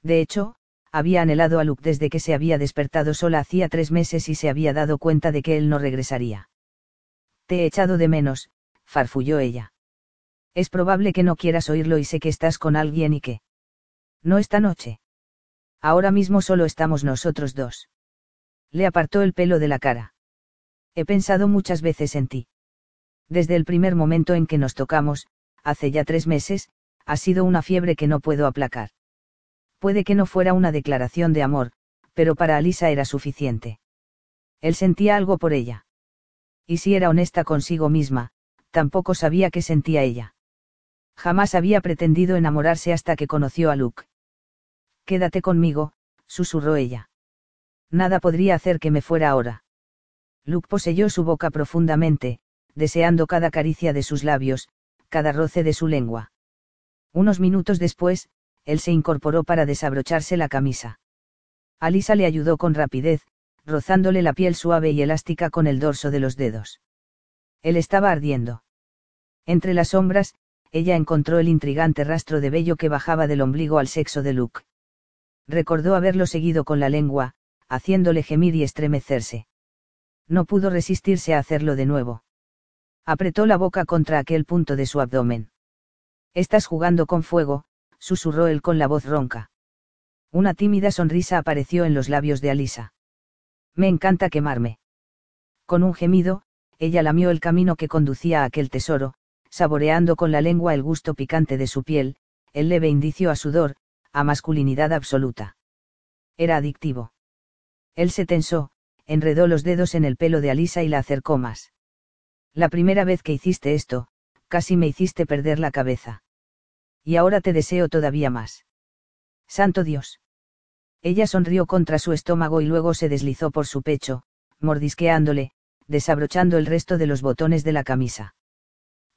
De hecho, había anhelado a Luke desde que se había despertado sola hacía tres meses y se había dado cuenta de que él no regresaría. Te he echado de menos, farfulló ella. Es probable que no quieras oírlo y sé que estás con alguien y que... No esta noche. Ahora mismo solo estamos nosotros dos. Le apartó el pelo de la cara. He pensado muchas veces en ti. Desde el primer momento en que nos tocamos, hace ya tres meses, ha sido una fiebre que no puedo aplacar. Puede que no fuera una declaración de amor, pero para Alisa era suficiente. Él sentía algo por ella. Y si era honesta consigo misma, tampoco sabía qué sentía ella. Jamás había pretendido enamorarse hasta que conoció a Luke. Quédate conmigo, susurró ella. Nada podría hacer que me fuera ahora. Luke poseyó su boca profundamente, deseando cada caricia de sus labios, cada roce de su lengua. Unos minutos después, él se incorporó para desabrocharse la camisa. Alisa le ayudó con rapidez, rozándole la piel suave y elástica con el dorso de los dedos. Él estaba ardiendo. Entre las sombras, ella encontró el intrigante rastro de vello que bajaba del ombligo al sexo de Luke. Recordó haberlo seguido con la lengua, haciéndole gemir y estremecerse. No pudo resistirse a hacerlo de nuevo. Apretó la boca contra aquel punto de su abdomen. Estás jugando con fuego, susurró él con la voz ronca. Una tímida sonrisa apareció en los labios de Alisa. Me encanta quemarme. Con un gemido, ella lamió el camino que conducía a aquel tesoro, saboreando con la lengua el gusto picante de su piel, el leve indicio a sudor, a masculinidad absoluta. Era adictivo. Él se tensó, enredó los dedos en el pelo de Alisa y la acercó más. La primera vez que hiciste esto, casi me hiciste perder la cabeza. Y ahora te deseo todavía más. Santo Dios. Ella sonrió contra su estómago y luego se deslizó por su pecho, mordisqueándole, desabrochando el resto de los botones de la camisa.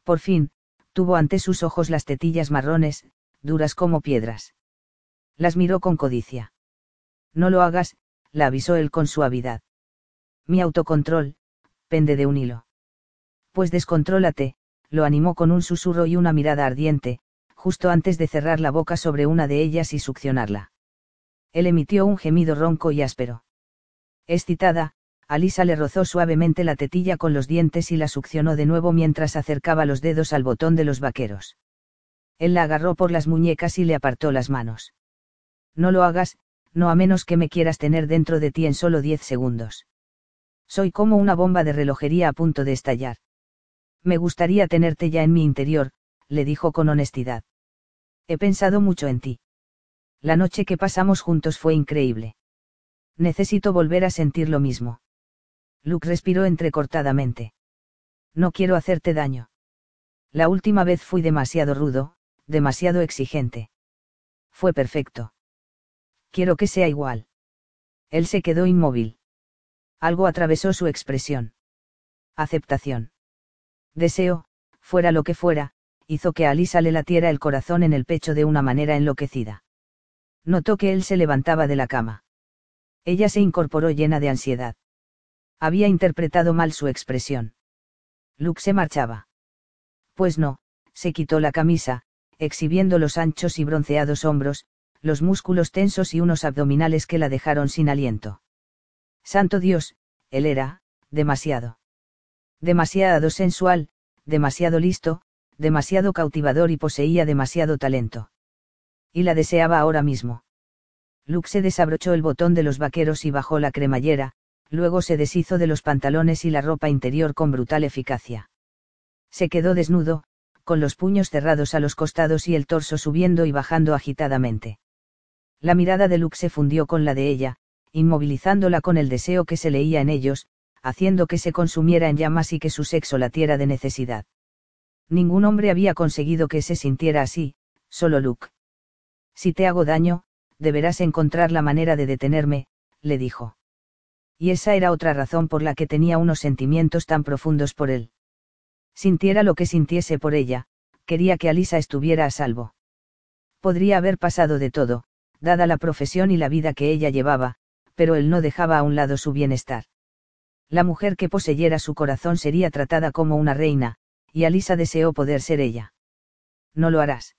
Por fin, tuvo ante sus ojos las tetillas marrones, duras como piedras. Las miró con codicia. No lo hagas, la avisó él con suavidad. Mi autocontrol, pende de un hilo. Pues descontrólate, lo animó con un susurro y una mirada ardiente, justo antes de cerrar la boca sobre una de ellas y succionarla. Él emitió un gemido ronco y áspero. Excitada, Alisa le rozó suavemente la tetilla con los dientes y la succionó de nuevo mientras acercaba los dedos al botón de los vaqueros. Él la agarró por las muñecas y le apartó las manos. No lo hagas, no a menos que me quieras tener dentro de ti en solo diez segundos. Soy como una bomba de relojería a punto de estallar. Me gustaría tenerte ya en mi interior, le dijo con honestidad. He pensado mucho en ti. La noche que pasamos juntos fue increíble. Necesito volver a sentir lo mismo. Luke respiró entrecortadamente. No quiero hacerte daño. La última vez fui demasiado rudo, demasiado exigente. Fue perfecto. Quiero que sea igual. Él se quedó inmóvil. Algo atravesó su expresión. Aceptación. Deseo, fuera lo que fuera, hizo que a Alisa le latiera el corazón en el pecho de una manera enloquecida. Notó que él se levantaba de la cama. Ella se incorporó llena de ansiedad. Había interpretado mal su expresión. Luke se marchaba. Pues no, se quitó la camisa, exhibiendo los anchos y bronceados hombros, los músculos tensos y unos abdominales que la dejaron sin aliento. Santo Dios, él era, demasiado. Demasiado sensual, demasiado listo, demasiado cautivador y poseía demasiado talento. Y la deseaba ahora mismo. Luke se desabrochó el botón de los vaqueros y bajó la cremallera, luego se deshizo de los pantalones y la ropa interior con brutal eficacia. Se quedó desnudo, con los puños cerrados a los costados y el torso subiendo y bajando agitadamente. La mirada de Luke se fundió con la de ella, inmovilizándola con el deseo que se leía en ellos, haciendo que se consumiera en llamas y que su sexo latiera de necesidad. Ningún hombre había conseguido que se sintiera así, solo Luke. Si te hago daño, deberás encontrar la manera de detenerme, le dijo. Y esa era otra razón por la que tenía unos sentimientos tan profundos por él. Sintiera lo que sintiese por ella, quería que Alisa estuviera a salvo. Podría haber pasado de todo, dada la profesión y la vida que ella llevaba, pero él no dejaba a un lado su bienestar. La mujer que poseyera su corazón sería tratada como una reina, y Alisa deseó poder ser ella. No lo harás.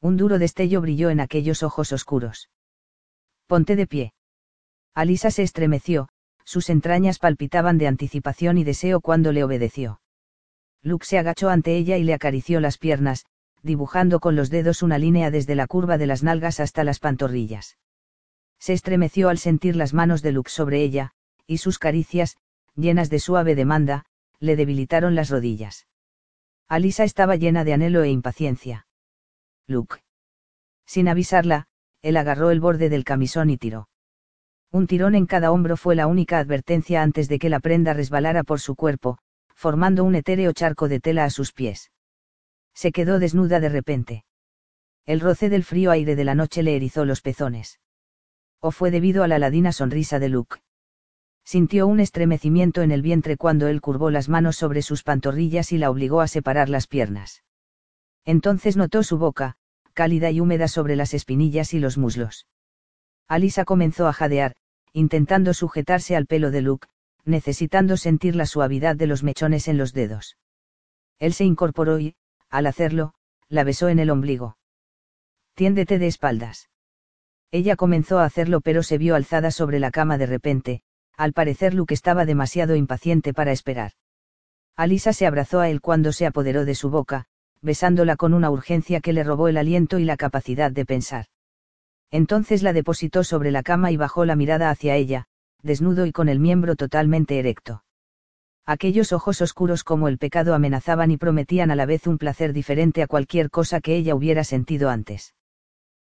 Un duro destello brilló en aquellos ojos oscuros. Ponte de pie. Alisa se estremeció, sus entrañas palpitaban de anticipación y deseo cuando le obedeció. Luke se agachó ante ella y le acarició las piernas, dibujando con los dedos una línea desde la curva de las nalgas hasta las pantorrillas. Se estremeció al sentir las manos de Luke sobre ella, y sus caricias, llenas de suave demanda, le debilitaron las rodillas. Alisa estaba llena de anhelo e impaciencia. Luke. Sin avisarla, él agarró el borde del camisón y tiró. Un tirón en cada hombro fue la única advertencia antes de que la prenda resbalara por su cuerpo, formando un etéreo charco de tela a sus pies. Se quedó desnuda de repente. El roce del frío aire de la noche le erizó los pezones. O fue debido a la ladina sonrisa de Luke. Sintió un estremecimiento en el vientre cuando él curvó las manos sobre sus pantorrillas y la obligó a separar las piernas. Entonces notó su boca, cálida y húmeda sobre las espinillas y los muslos. Alisa comenzó a jadear, intentando sujetarse al pelo de Luke, necesitando sentir la suavidad de los mechones en los dedos. Él se incorporó y, al hacerlo, la besó en el ombligo. Tiéndete de espaldas. Ella comenzó a hacerlo pero se vio alzada sobre la cama de repente, al parecer Luke estaba demasiado impaciente para esperar. Alisa se abrazó a él cuando se apoderó de su boca, besándola con una urgencia que le robó el aliento y la capacidad de pensar. Entonces la depositó sobre la cama y bajó la mirada hacia ella, desnudo y con el miembro totalmente erecto. Aquellos ojos oscuros como el pecado amenazaban y prometían a la vez un placer diferente a cualquier cosa que ella hubiera sentido antes.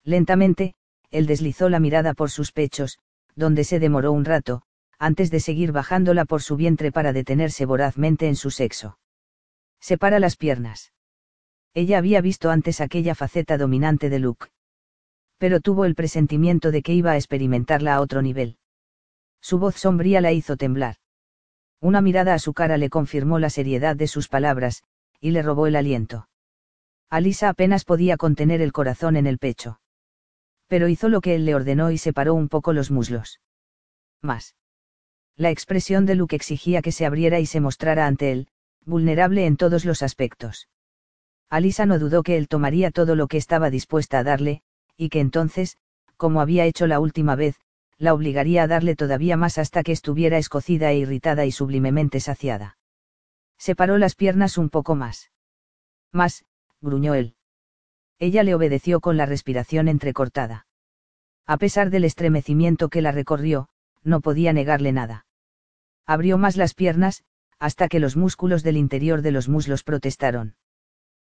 Lentamente, él deslizó la mirada por sus pechos, donde se demoró un rato, antes de seguir bajándola por su vientre para detenerse vorazmente en su sexo. Separa las piernas. Ella había visto antes aquella faceta dominante de Luke. Pero tuvo el presentimiento de que iba a experimentarla a otro nivel. Su voz sombría la hizo temblar. Una mirada a su cara le confirmó la seriedad de sus palabras, y le robó el aliento. Alisa apenas podía contener el corazón en el pecho. Pero hizo lo que él le ordenó y separó un poco los muslos. Más. La expresión de Luke exigía que se abriera y se mostrara ante él, vulnerable en todos los aspectos. Alisa no dudó que él tomaría todo lo que estaba dispuesta a darle, y que entonces, como había hecho la última vez, la obligaría a darle todavía más hasta que estuviera escocida e irritada y sublimemente saciada. Separó las piernas un poco más. Más, gruñó él. Ella le obedeció con la respiración entrecortada. A pesar del estremecimiento que la recorrió, no podía negarle nada. Abrió más las piernas, hasta que los músculos del interior de los muslos protestaron.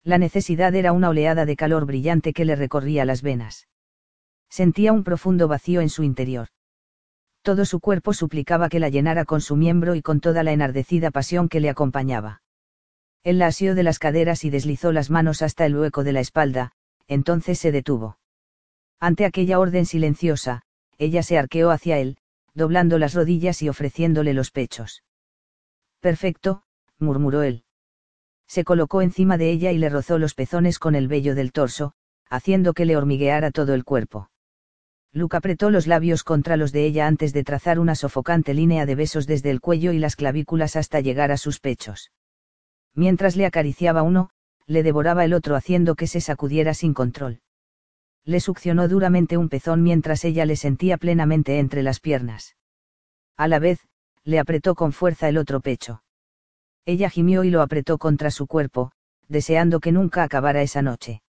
La necesidad era una oleada de calor brillante que le recorría las venas. Sentía un profundo vacío en su interior. Todo su cuerpo suplicaba que la llenara con su miembro y con toda la enardecida pasión que le acompañaba. Él la asió de las caderas y deslizó las manos hasta el hueco de la espalda, entonces se detuvo. Ante aquella orden silenciosa, ella se arqueó hacia él, doblando las rodillas y ofreciéndole los pechos. Perfecto, murmuró él. Se colocó encima de ella y le rozó los pezones con el vello del torso, haciendo que le hormigueara todo el cuerpo. Luke apretó los labios contra los de ella antes de trazar una sofocante línea de besos desde el cuello y las clavículas hasta llegar a sus pechos. Mientras le acariciaba uno, le devoraba el otro haciendo que se sacudiera sin control. Le succionó duramente un pezón mientras ella le sentía plenamente entre las piernas. A la vez, le apretó con fuerza el otro pecho. Ella gimió y lo apretó contra su cuerpo, deseando que nunca acabara esa noche.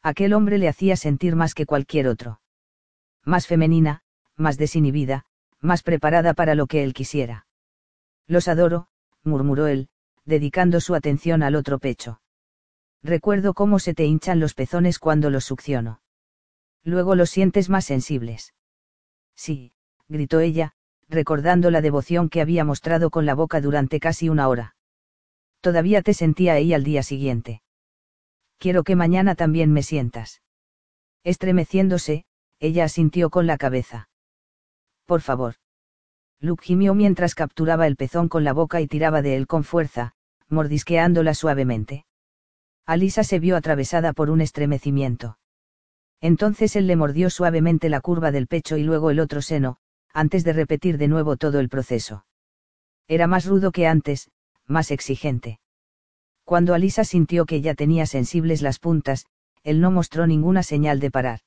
Aquel hombre le hacía sentir más que cualquier otro más femenina, más desinhibida, más preparada para lo que él quisiera. Los adoro, murmuró él, dedicando su atención al otro pecho. Recuerdo cómo se te hinchan los pezones cuando los succiono. Luego los sientes más sensibles. Sí, gritó ella, recordando la devoción que había mostrado con la boca durante casi una hora. Todavía te sentía ahí al día siguiente. Quiero que mañana también me sientas. Estremeciéndose, ella asintió con la cabeza. Por favor. Luke gimió mientras capturaba el pezón con la boca y tiraba de él con fuerza, mordisqueándola suavemente. Alisa se vio atravesada por un estremecimiento. Entonces él le mordió suavemente la curva del pecho y luego el otro seno, antes de repetir de nuevo todo el proceso. Era más rudo que antes, más exigente. Cuando Alisa sintió que ya tenía sensibles las puntas, él no mostró ninguna señal de parar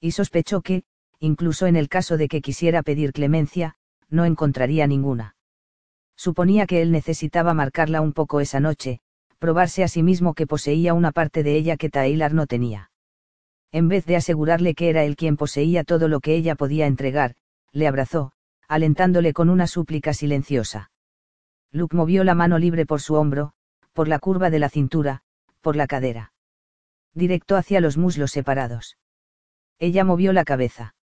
y sospechó que, incluso en el caso de que quisiera pedir clemencia, no encontraría ninguna. Suponía que él necesitaba marcarla un poco esa noche, probarse a sí mismo que poseía una parte de ella que Taylor no tenía. En vez de asegurarle que era él quien poseía todo lo que ella podía entregar, le abrazó, alentándole con una súplica silenciosa. Luke movió la mano libre por su hombro, por la curva de la cintura, por la cadera. Directo hacia los muslos separados. Ella movió la cabeza.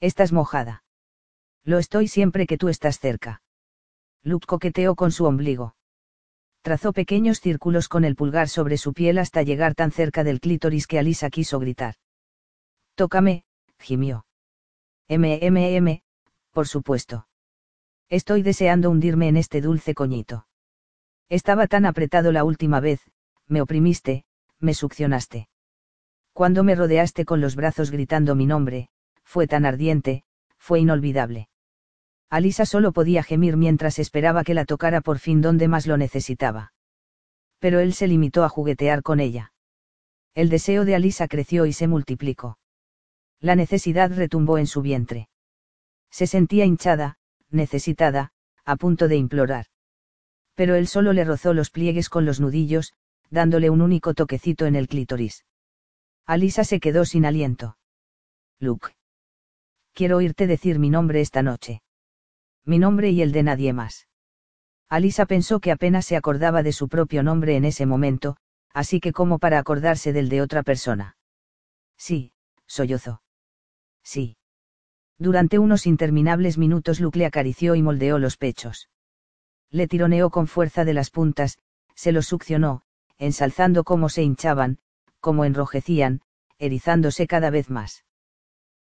Estás mojada. Lo estoy siempre que tú estás cerca. Luke coqueteó con su ombligo. Trazó pequeños círculos con el pulgar sobre su piel hasta llegar tan cerca del clítoris que Alisa quiso gritar. Tócame, gimió. MMM, por supuesto. Estoy deseando hundirme en este dulce coñito. Estaba tan apretado la última vez, me oprimiste, me succionaste. Cuando me rodeaste con los brazos gritando mi nombre, fue tan ardiente, fue inolvidable. Alisa solo podía gemir mientras esperaba que la tocara por fin donde más lo necesitaba. Pero él se limitó a juguetear con ella. El deseo de Alisa creció y se multiplicó. La necesidad retumbó en su vientre. Se sentía hinchada, necesitada, a punto de implorar. Pero él solo le rozó los pliegues con los nudillos, dándole un único toquecito en el clítoris. Alisa se quedó sin aliento. Luke. Quiero oírte decir mi nombre esta noche. Mi nombre y el de nadie más. Alisa pensó que apenas se acordaba de su propio nombre en ese momento, así que como para acordarse del de otra persona. Sí, sollozó. Sí. Durante unos interminables minutos Luke le acarició y moldeó los pechos. Le tironeó con fuerza de las puntas, se los succionó, ensalzando cómo se hinchaban, cómo enrojecían, erizándose cada vez más.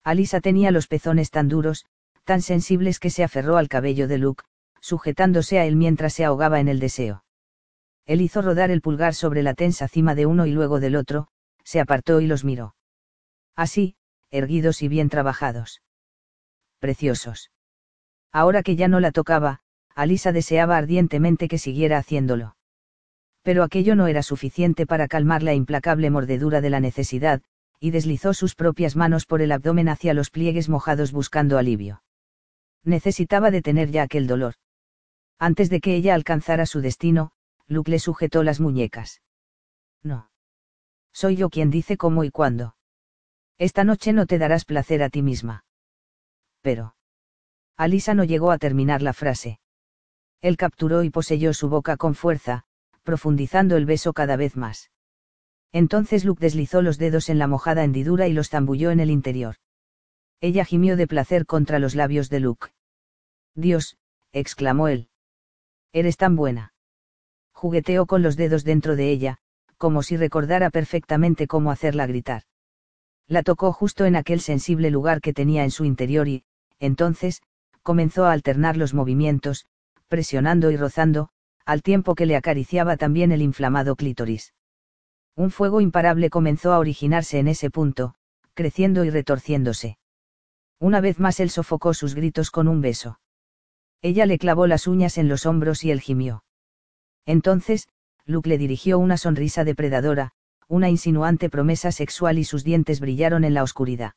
Alisa tenía los pezones tan duros, tan sensibles que se aferró al cabello de Luke, sujetándose a él mientras se ahogaba en el deseo. Él hizo rodar el pulgar sobre la tensa cima de uno y luego del otro, se apartó y los miró. Así, erguidos y bien trabajados preciosos. Ahora que ya no la tocaba, Alisa deseaba ardientemente que siguiera haciéndolo. Pero aquello no era suficiente para calmar la implacable mordedura de la necesidad, y deslizó sus propias manos por el abdomen hacia los pliegues mojados buscando alivio. Necesitaba detener ya aquel dolor. Antes de que ella alcanzara su destino, Luke le sujetó las muñecas. No. Soy yo quien dice cómo y cuándo. Esta noche no te darás placer a ti misma pero. Alisa no llegó a terminar la frase. Él capturó y poseyó su boca con fuerza, profundizando el beso cada vez más. Entonces Luke deslizó los dedos en la mojada hendidura y los zambulló en el interior. Ella gimió de placer contra los labios de Luke. Dios, exclamó él. Eres tan buena. Jugueteó con los dedos dentro de ella, como si recordara perfectamente cómo hacerla gritar. La tocó justo en aquel sensible lugar que tenía en su interior y, entonces, comenzó a alternar los movimientos, presionando y rozando, al tiempo que le acariciaba también el inflamado clítoris. Un fuego imparable comenzó a originarse en ese punto, creciendo y retorciéndose. Una vez más él sofocó sus gritos con un beso. Ella le clavó las uñas en los hombros y él gimió. Entonces, Luke le dirigió una sonrisa depredadora, una insinuante promesa sexual y sus dientes brillaron en la oscuridad.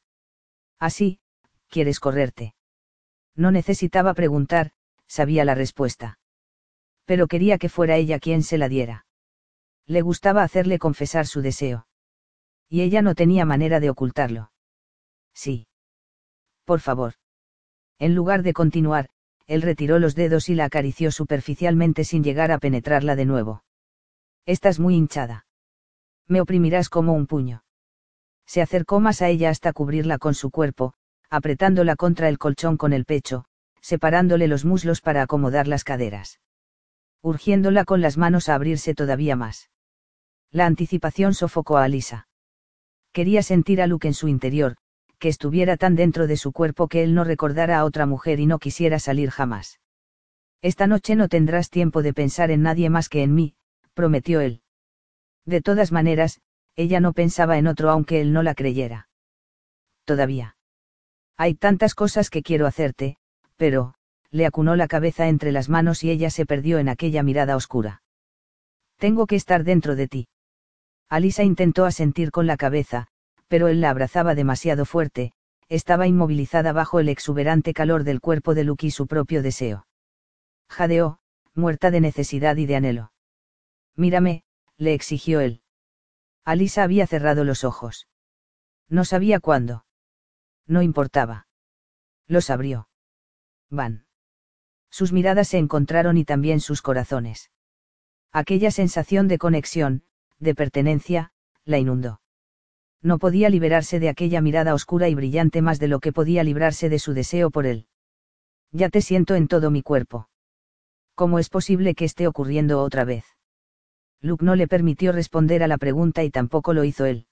Así, ¿quieres correrte? No necesitaba preguntar, sabía la respuesta. Pero quería que fuera ella quien se la diera. Le gustaba hacerle confesar su deseo. Y ella no tenía manera de ocultarlo. Sí. Por favor. En lugar de continuar, él retiró los dedos y la acarició superficialmente sin llegar a penetrarla de nuevo. Estás muy hinchada. Me oprimirás como un puño. Se acercó más a ella hasta cubrirla con su cuerpo, apretándola contra el colchón con el pecho, separándole los muslos para acomodar las caderas. Urgiéndola con las manos a abrirse todavía más. La anticipación sofocó a Alisa. Quería sentir a Luke en su interior, que estuviera tan dentro de su cuerpo que él no recordara a otra mujer y no quisiera salir jamás. Esta noche no tendrás tiempo de pensar en nadie más que en mí, prometió él. De todas maneras, ella no pensaba en otro aunque él no la creyera. Todavía. Hay tantas cosas que quiero hacerte, pero, le acunó la cabeza entre las manos y ella se perdió en aquella mirada oscura. Tengo que estar dentro de ti. Alisa intentó asentir con la cabeza, pero él la abrazaba demasiado fuerte, estaba inmovilizada bajo el exuberante calor del cuerpo de Luke y su propio deseo. Jadeó, muerta de necesidad y de anhelo. Mírame, le exigió él. Alisa había cerrado los ojos. No sabía cuándo. No importaba. Los abrió. Van. Sus miradas se encontraron y también sus corazones. Aquella sensación de conexión, de pertenencia, la inundó. No podía liberarse de aquella mirada oscura y brillante más de lo que podía librarse de su deseo por él. Ya te siento en todo mi cuerpo. ¿Cómo es posible que esté ocurriendo otra vez? Luke no le permitió responder a la pregunta y tampoco lo hizo él.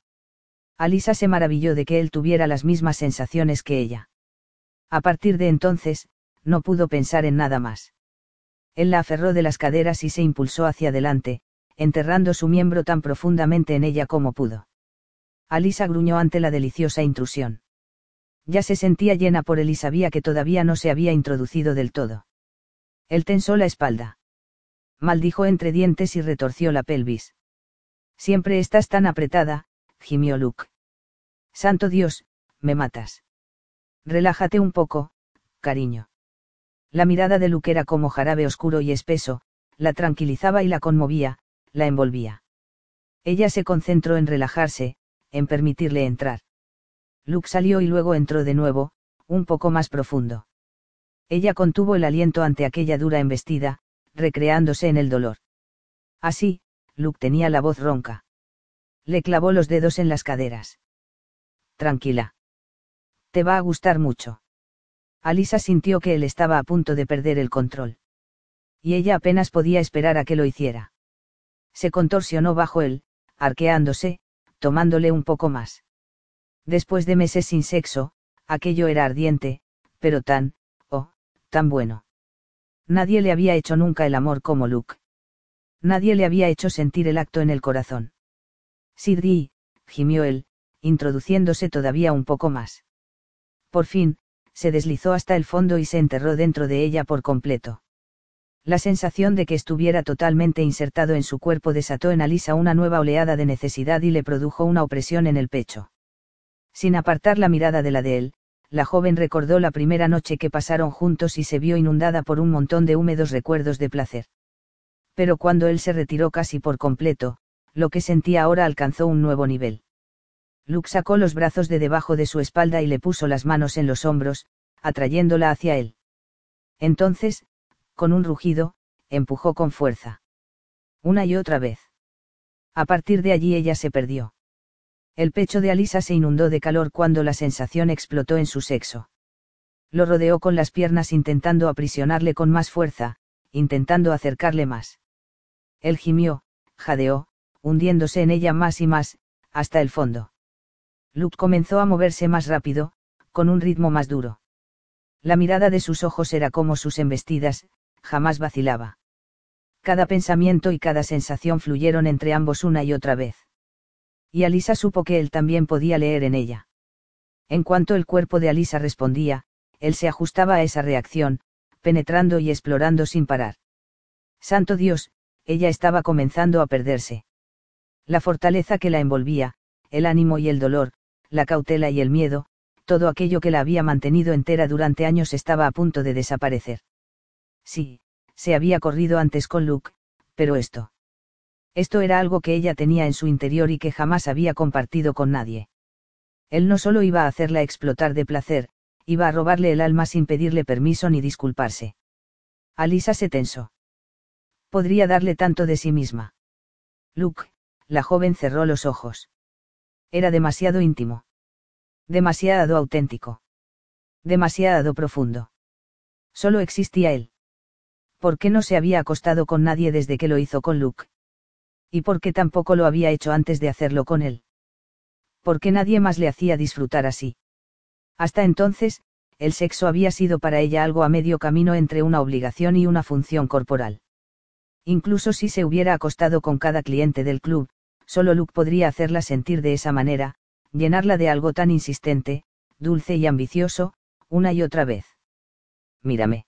Alisa se maravilló de que él tuviera las mismas sensaciones que ella. A partir de entonces, no pudo pensar en nada más. Él la aferró de las caderas y se impulsó hacia adelante, enterrando su miembro tan profundamente en ella como pudo. Alisa gruñó ante la deliciosa intrusión. Ya se sentía llena por él y sabía que todavía no se había introducido del todo. Él tensó la espalda. Maldijo entre dientes y retorció la pelvis. Siempre estás tan apretada, gimió Luke. Santo Dios, me matas. Relájate un poco, cariño. La mirada de Luke era como jarabe oscuro y espeso, la tranquilizaba y la conmovía, la envolvía. Ella se concentró en relajarse, en permitirle entrar. Luke salió y luego entró de nuevo, un poco más profundo. Ella contuvo el aliento ante aquella dura embestida, recreándose en el dolor. Así, Luke tenía la voz ronca. Le clavó los dedos en las caderas. Tranquila. Te va a gustar mucho. Alisa sintió que él estaba a punto de perder el control. Y ella apenas podía esperar a que lo hiciera. Se contorsionó bajo él, arqueándose, tomándole un poco más. Después de meses sin sexo, aquello era ardiente, pero tan, oh, tan bueno. Nadie le había hecho nunca el amor como Luke. Nadie le había hecho sentir el acto en el corazón. Sidri, gimió él, introduciéndose todavía un poco más. Por fin, se deslizó hasta el fondo y se enterró dentro de ella por completo. La sensación de que estuviera totalmente insertado en su cuerpo desató en Alisa una nueva oleada de necesidad y le produjo una opresión en el pecho. Sin apartar la mirada de la de él, la joven recordó la primera noche que pasaron juntos y se vio inundada por un montón de húmedos recuerdos de placer. Pero cuando él se retiró casi por completo, lo que sentía ahora alcanzó un nuevo nivel. Luke sacó los brazos de debajo de su espalda y le puso las manos en los hombros, atrayéndola hacia él. Entonces, con un rugido, empujó con fuerza. Una y otra vez. A partir de allí ella se perdió. El pecho de Alisa se inundó de calor cuando la sensación explotó en su sexo. Lo rodeó con las piernas intentando aprisionarle con más fuerza, intentando acercarle más. Él gimió, jadeó, hundiéndose en ella más y más, hasta el fondo. Luke comenzó a moverse más rápido, con un ritmo más duro. La mirada de sus ojos era como sus embestidas, jamás vacilaba. Cada pensamiento y cada sensación fluyeron entre ambos una y otra vez. Y Alisa supo que él también podía leer en ella. En cuanto el cuerpo de Alisa respondía, él se ajustaba a esa reacción, penetrando y explorando sin parar. Santo Dios, ella estaba comenzando a perderse. La fortaleza que la envolvía, el ánimo y el dolor, la cautela y el miedo, todo aquello que la había mantenido entera durante años estaba a punto de desaparecer. Sí, se había corrido antes con Luke, pero esto. Esto era algo que ella tenía en su interior y que jamás había compartido con nadie. Él no solo iba a hacerla explotar de placer, iba a robarle el alma sin pedirle permiso ni disculparse. Alisa se tensó. Podría darle tanto de sí misma. Luke, la joven cerró los ojos. Era demasiado íntimo. Demasiado auténtico. Demasiado profundo. Solo existía él. ¿por qué no se había acostado con nadie desde que lo hizo con Luke? ¿Y por qué tampoco lo había hecho antes de hacerlo con él? ¿Por qué nadie más le hacía disfrutar así? Hasta entonces, el sexo había sido para ella algo a medio camino entre una obligación y una función corporal. Incluso si se hubiera acostado con cada cliente del club, solo Luke podría hacerla sentir de esa manera, llenarla de algo tan insistente, dulce y ambicioso, una y otra vez. Mírame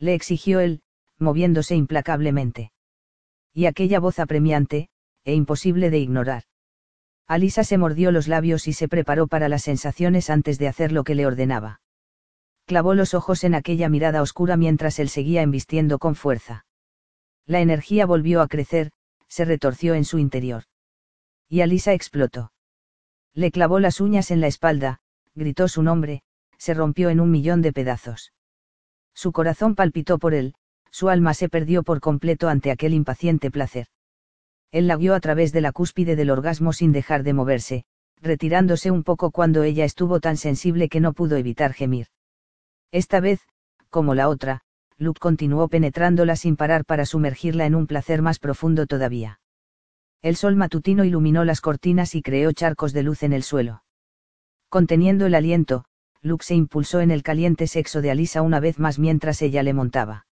le exigió él, moviéndose implacablemente. Y aquella voz apremiante, e imposible de ignorar. Alisa se mordió los labios y se preparó para las sensaciones antes de hacer lo que le ordenaba. Clavó los ojos en aquella mirada oscura mientras él seguía embistiendo con fuerza. La energía volvió a crecer, se retorció en su interior. Y Alisa explotó. Le clavó las uñas en la espalda, gritó su nombre, se rompió en un millón de pedazos. Su corazón palpitó por él, su alma se perdió por completo ante aquel impaciente placer. Él la guió a través de la cúspide del orgasmo sin dejar de moverse, retirándose un poco cuando ella estuvo tan sensible que no pudo evitar gemir. Esta vez, como la otra, Luke continuó penetrándola sin parar para sumergirla en un placer más profundo todavía. El sol matutino iluminó las cortinas y creó charcos de luz en el suelo. Conteniendo el aliento, Luke se impulsó en el caliente sexo de Alisa una vez más mientras ella le montaba.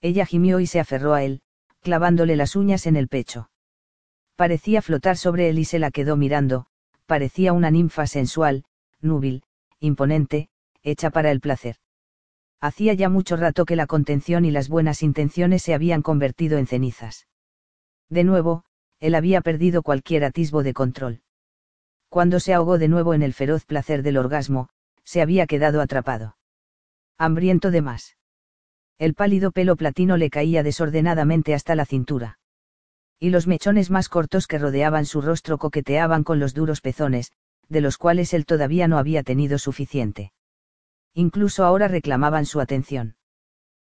Ella gimió y se aferró a él, clavándole las uñas en el pecho. Parecía flotar sobre él y se la quedó mirando, parecía una ninfa sensual, núbil, imponente, hecha para el placer. Hacía ya mucho rato que la contención y las buenas intenciones se habían convertido en cenizas. De nuevo, él había perdido cualquier atisbo de control. Cuando se ahogó de nuevo en el feroz placer del orgasmo, se había quedado atrapado. Hambriento de más. El pálido pelo platino le caía desordenadamente hasta la cintura. Y los mechones más cortos que rodeaban su rostro coqueteaban con los duros pezones, de los cuales él todavía no había tenido suficiente. Incluso ahora reclamaban su atención.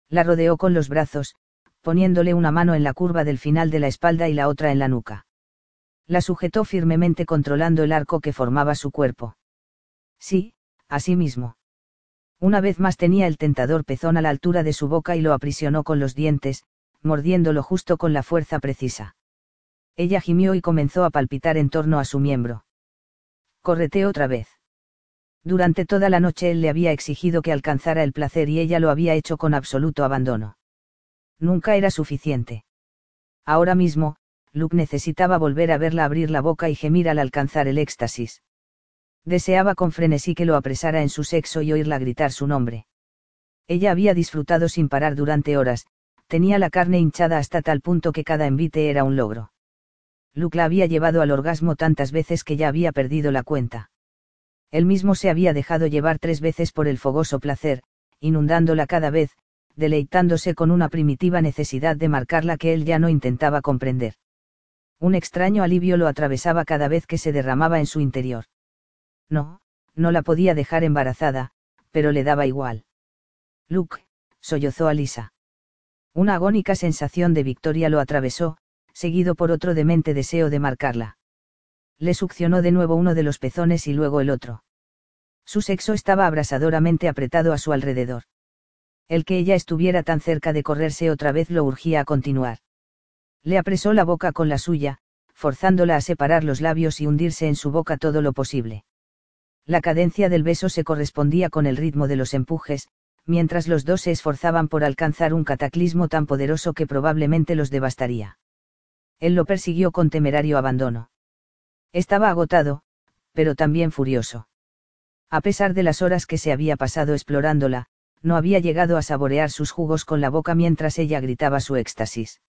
La rodeó con los brazos, poniéndole una mano en la curva del final de la espalda y la otra en la nuca. La sujetó firmemente controlando el arco que formaba su cuerpo. Sí, así mismo. Una vez más tenía el tentador pezón a la altura de su boca y lo aprisionó con los dientes, mordiéndolo justo con la fuerza precisa. Ella gimió y comenzó a palpitar en torno a su miembro. Correté otra vez. Durante toda la noche él le había exigido que alcanzara el placer y ella lo había hecho con absoluto abandono. Nunca era suficiente. Ahora mismo, Luke necesitaba volver a verla abrir la boca y gemir al alcanzar el éxtasis. Deseaba con frenesí que lo apresara en su sexo y oírla gritar su nombre. Ella había disfrutado sin parar durante horas, tenía la carne hinchada hasta tal punto que cada envite era un logro. Luke la había llevado al orgasmo tantas veces que ya había perdido la cuenta. Él mismo se había dejado llevar tres veces por el fogoso placer, inundándola cada vez, deleitándose con una primitiva necesidad de marcarla que él ya no intentaba comprender. Un extraño alivio lo atravesaba cada vez que se derramaba en su interior. No, no la podía dejar embarazada, pero le daba igual. Luke, sollozó a Lisa. Una agónica sensación de victoria lo atravesó, seguido por otro demente deseo de marcarla. Le succionó de nuevo uno de los pezones y luego el otro. Su sexo estaba abrasadoramente apretado a su alrededor. El que ella estuviera tan cerca de correrse otra vez lo urgía a continuar. Le apresó la boca con la suya, forzándola a separar los labios y hundirse en su boca todo lo posible. La cadencia del beso se correspondía con el ritmo de los empujes, mientras los dos se esforzaban por alcanzar un cataclismo tan poderoso que probablemente los devastaría. Él lo persiguió con temerario abandono. Estaba agotado, pero también furioso. A pesar de las horas que se había pasado explorándola, no había llegado a saborear sus jugos con la boca mientras ella gritaba su éxtasis.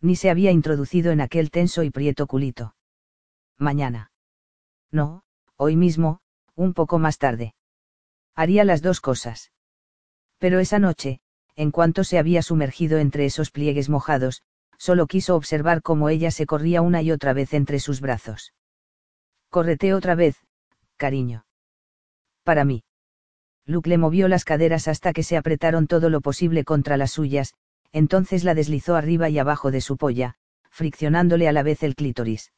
Ni se había introducido en aquel tenso y prieto culito. Mañana. No, hoy mismo, un poco más tarde. Haría las dos cosas. Pero esa noche, en cuanto se había sumergido entre esos pliegues mojados, solo quiso observar cómo ella se corría una y otra vez entre sus brazos. Córrete otra vez, cariño. Para mí. Luke le movió las caderas hasta que se apretaron todo lo posible contra las suyas, entonces la deslizó arriba y abajo de su polla, friccionándole a la vez el clítoris.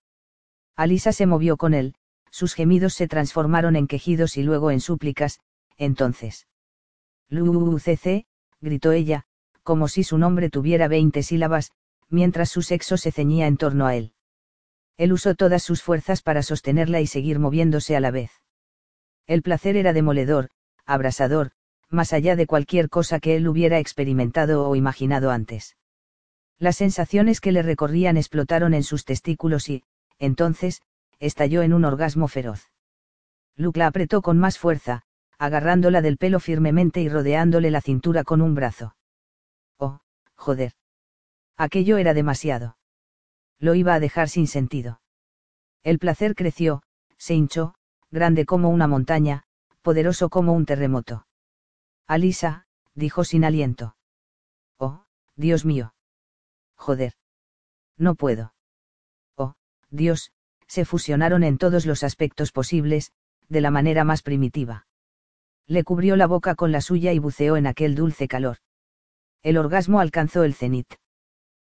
Alisa se movió con él, sus gemidos se transformaron en quejidos y luego en súplicas, entonces. Lucc, gritó ella, como si su nombre tuviera veinte sílabas, mientras su sexo se ceñía en torno a él. Él usó todas sus fuerzas para sostenerla y seguir moviéndose a la vez. El placer era demoledor, abrasador, más allá de cualquier cosa que él hubiera experimentado o imaginado antes. Las sensaciones que le recorrían explotaron en sus testículos y, entonces, estalló en un orgasmo feroz. Luke la apretó con más fuerza, agarrándola del pelo firmemente y rodeándole la cintura con un brazo. Oh, joder. Aquello era demasiado. Lo iba a dejar sin sentido. El placer creció, se hinchó, grande como una montaña, poderoso como un terremoto. Alisa, dijo sin aliento. Oh, Dios mío. Joder. No puedo. Oh, Dios, se fusionaron en todos los aspectos posibles, de la manera más primitiva. Le cubrió la boca con la suya y buceó en aquel dulce calor. El orgasmo alcanzó el cenit.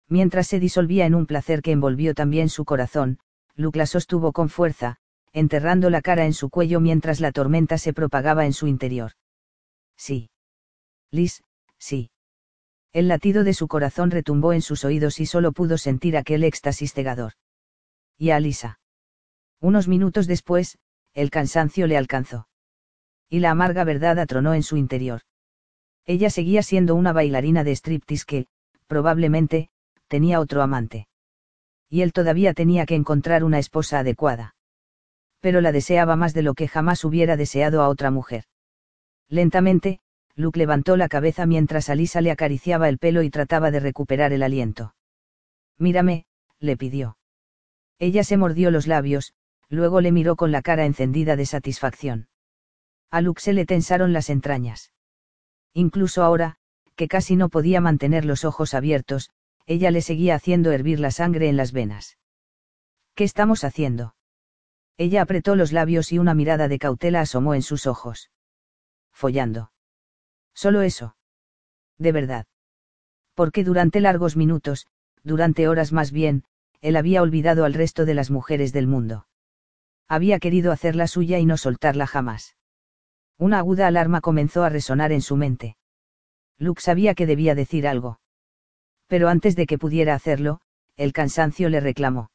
Mientras se disolvía en un placer que envolvió también su corazón, Luke la sostuvo con fuerza, enterrando la cara en su cuello mientras la tormenta se propagaba en su interior. Sí. Liz, sí. El latido de su corazón retumbó en sus oídos y solo pudo sentir aquel éxtasis cegador. Y a Lisa. Unos minutos después, el cansancio le alcanzó. Y la amarga verdad atronó en su interior. Ella seguía siendo una bailarina de striptease que, probablemente, tenía otro amante. Y él todavía tenía que encontrar una esposa adecuada. Pero la deseaba más de lo que jamás hubiera deseado a otra mujer. Lentamente, Luke levantó la cabeza mientras Alisa le acariciaba el pelo y trataba de recuperar el aliento. Mírame, le pidió. Ella se mordió los labios, luego le miró con la cara encendida de satisfacción. A Luke se le tensaron las entrañas. Incluso ahora, que casi no podía mantener los ojos abiertos, ella le seguía haciendo hervir la sangre en las venas. ¿Qué estamos haciendo? Ella apretó los labios y una mirada de cautela asomó en sus ojos. Follando. Solo eso. De verdad. Porque durante largos minutos, durante horas más bien, él había olvidado al resto de las mujeres del mundo. Había querido hacerla suya y no soltarla jamás. Una aguda alarma comenzó a resonar en su mente. Luke sabía que debía decir algo. Pero antes de que pudiera hacerlo, el cansancio le reclamó.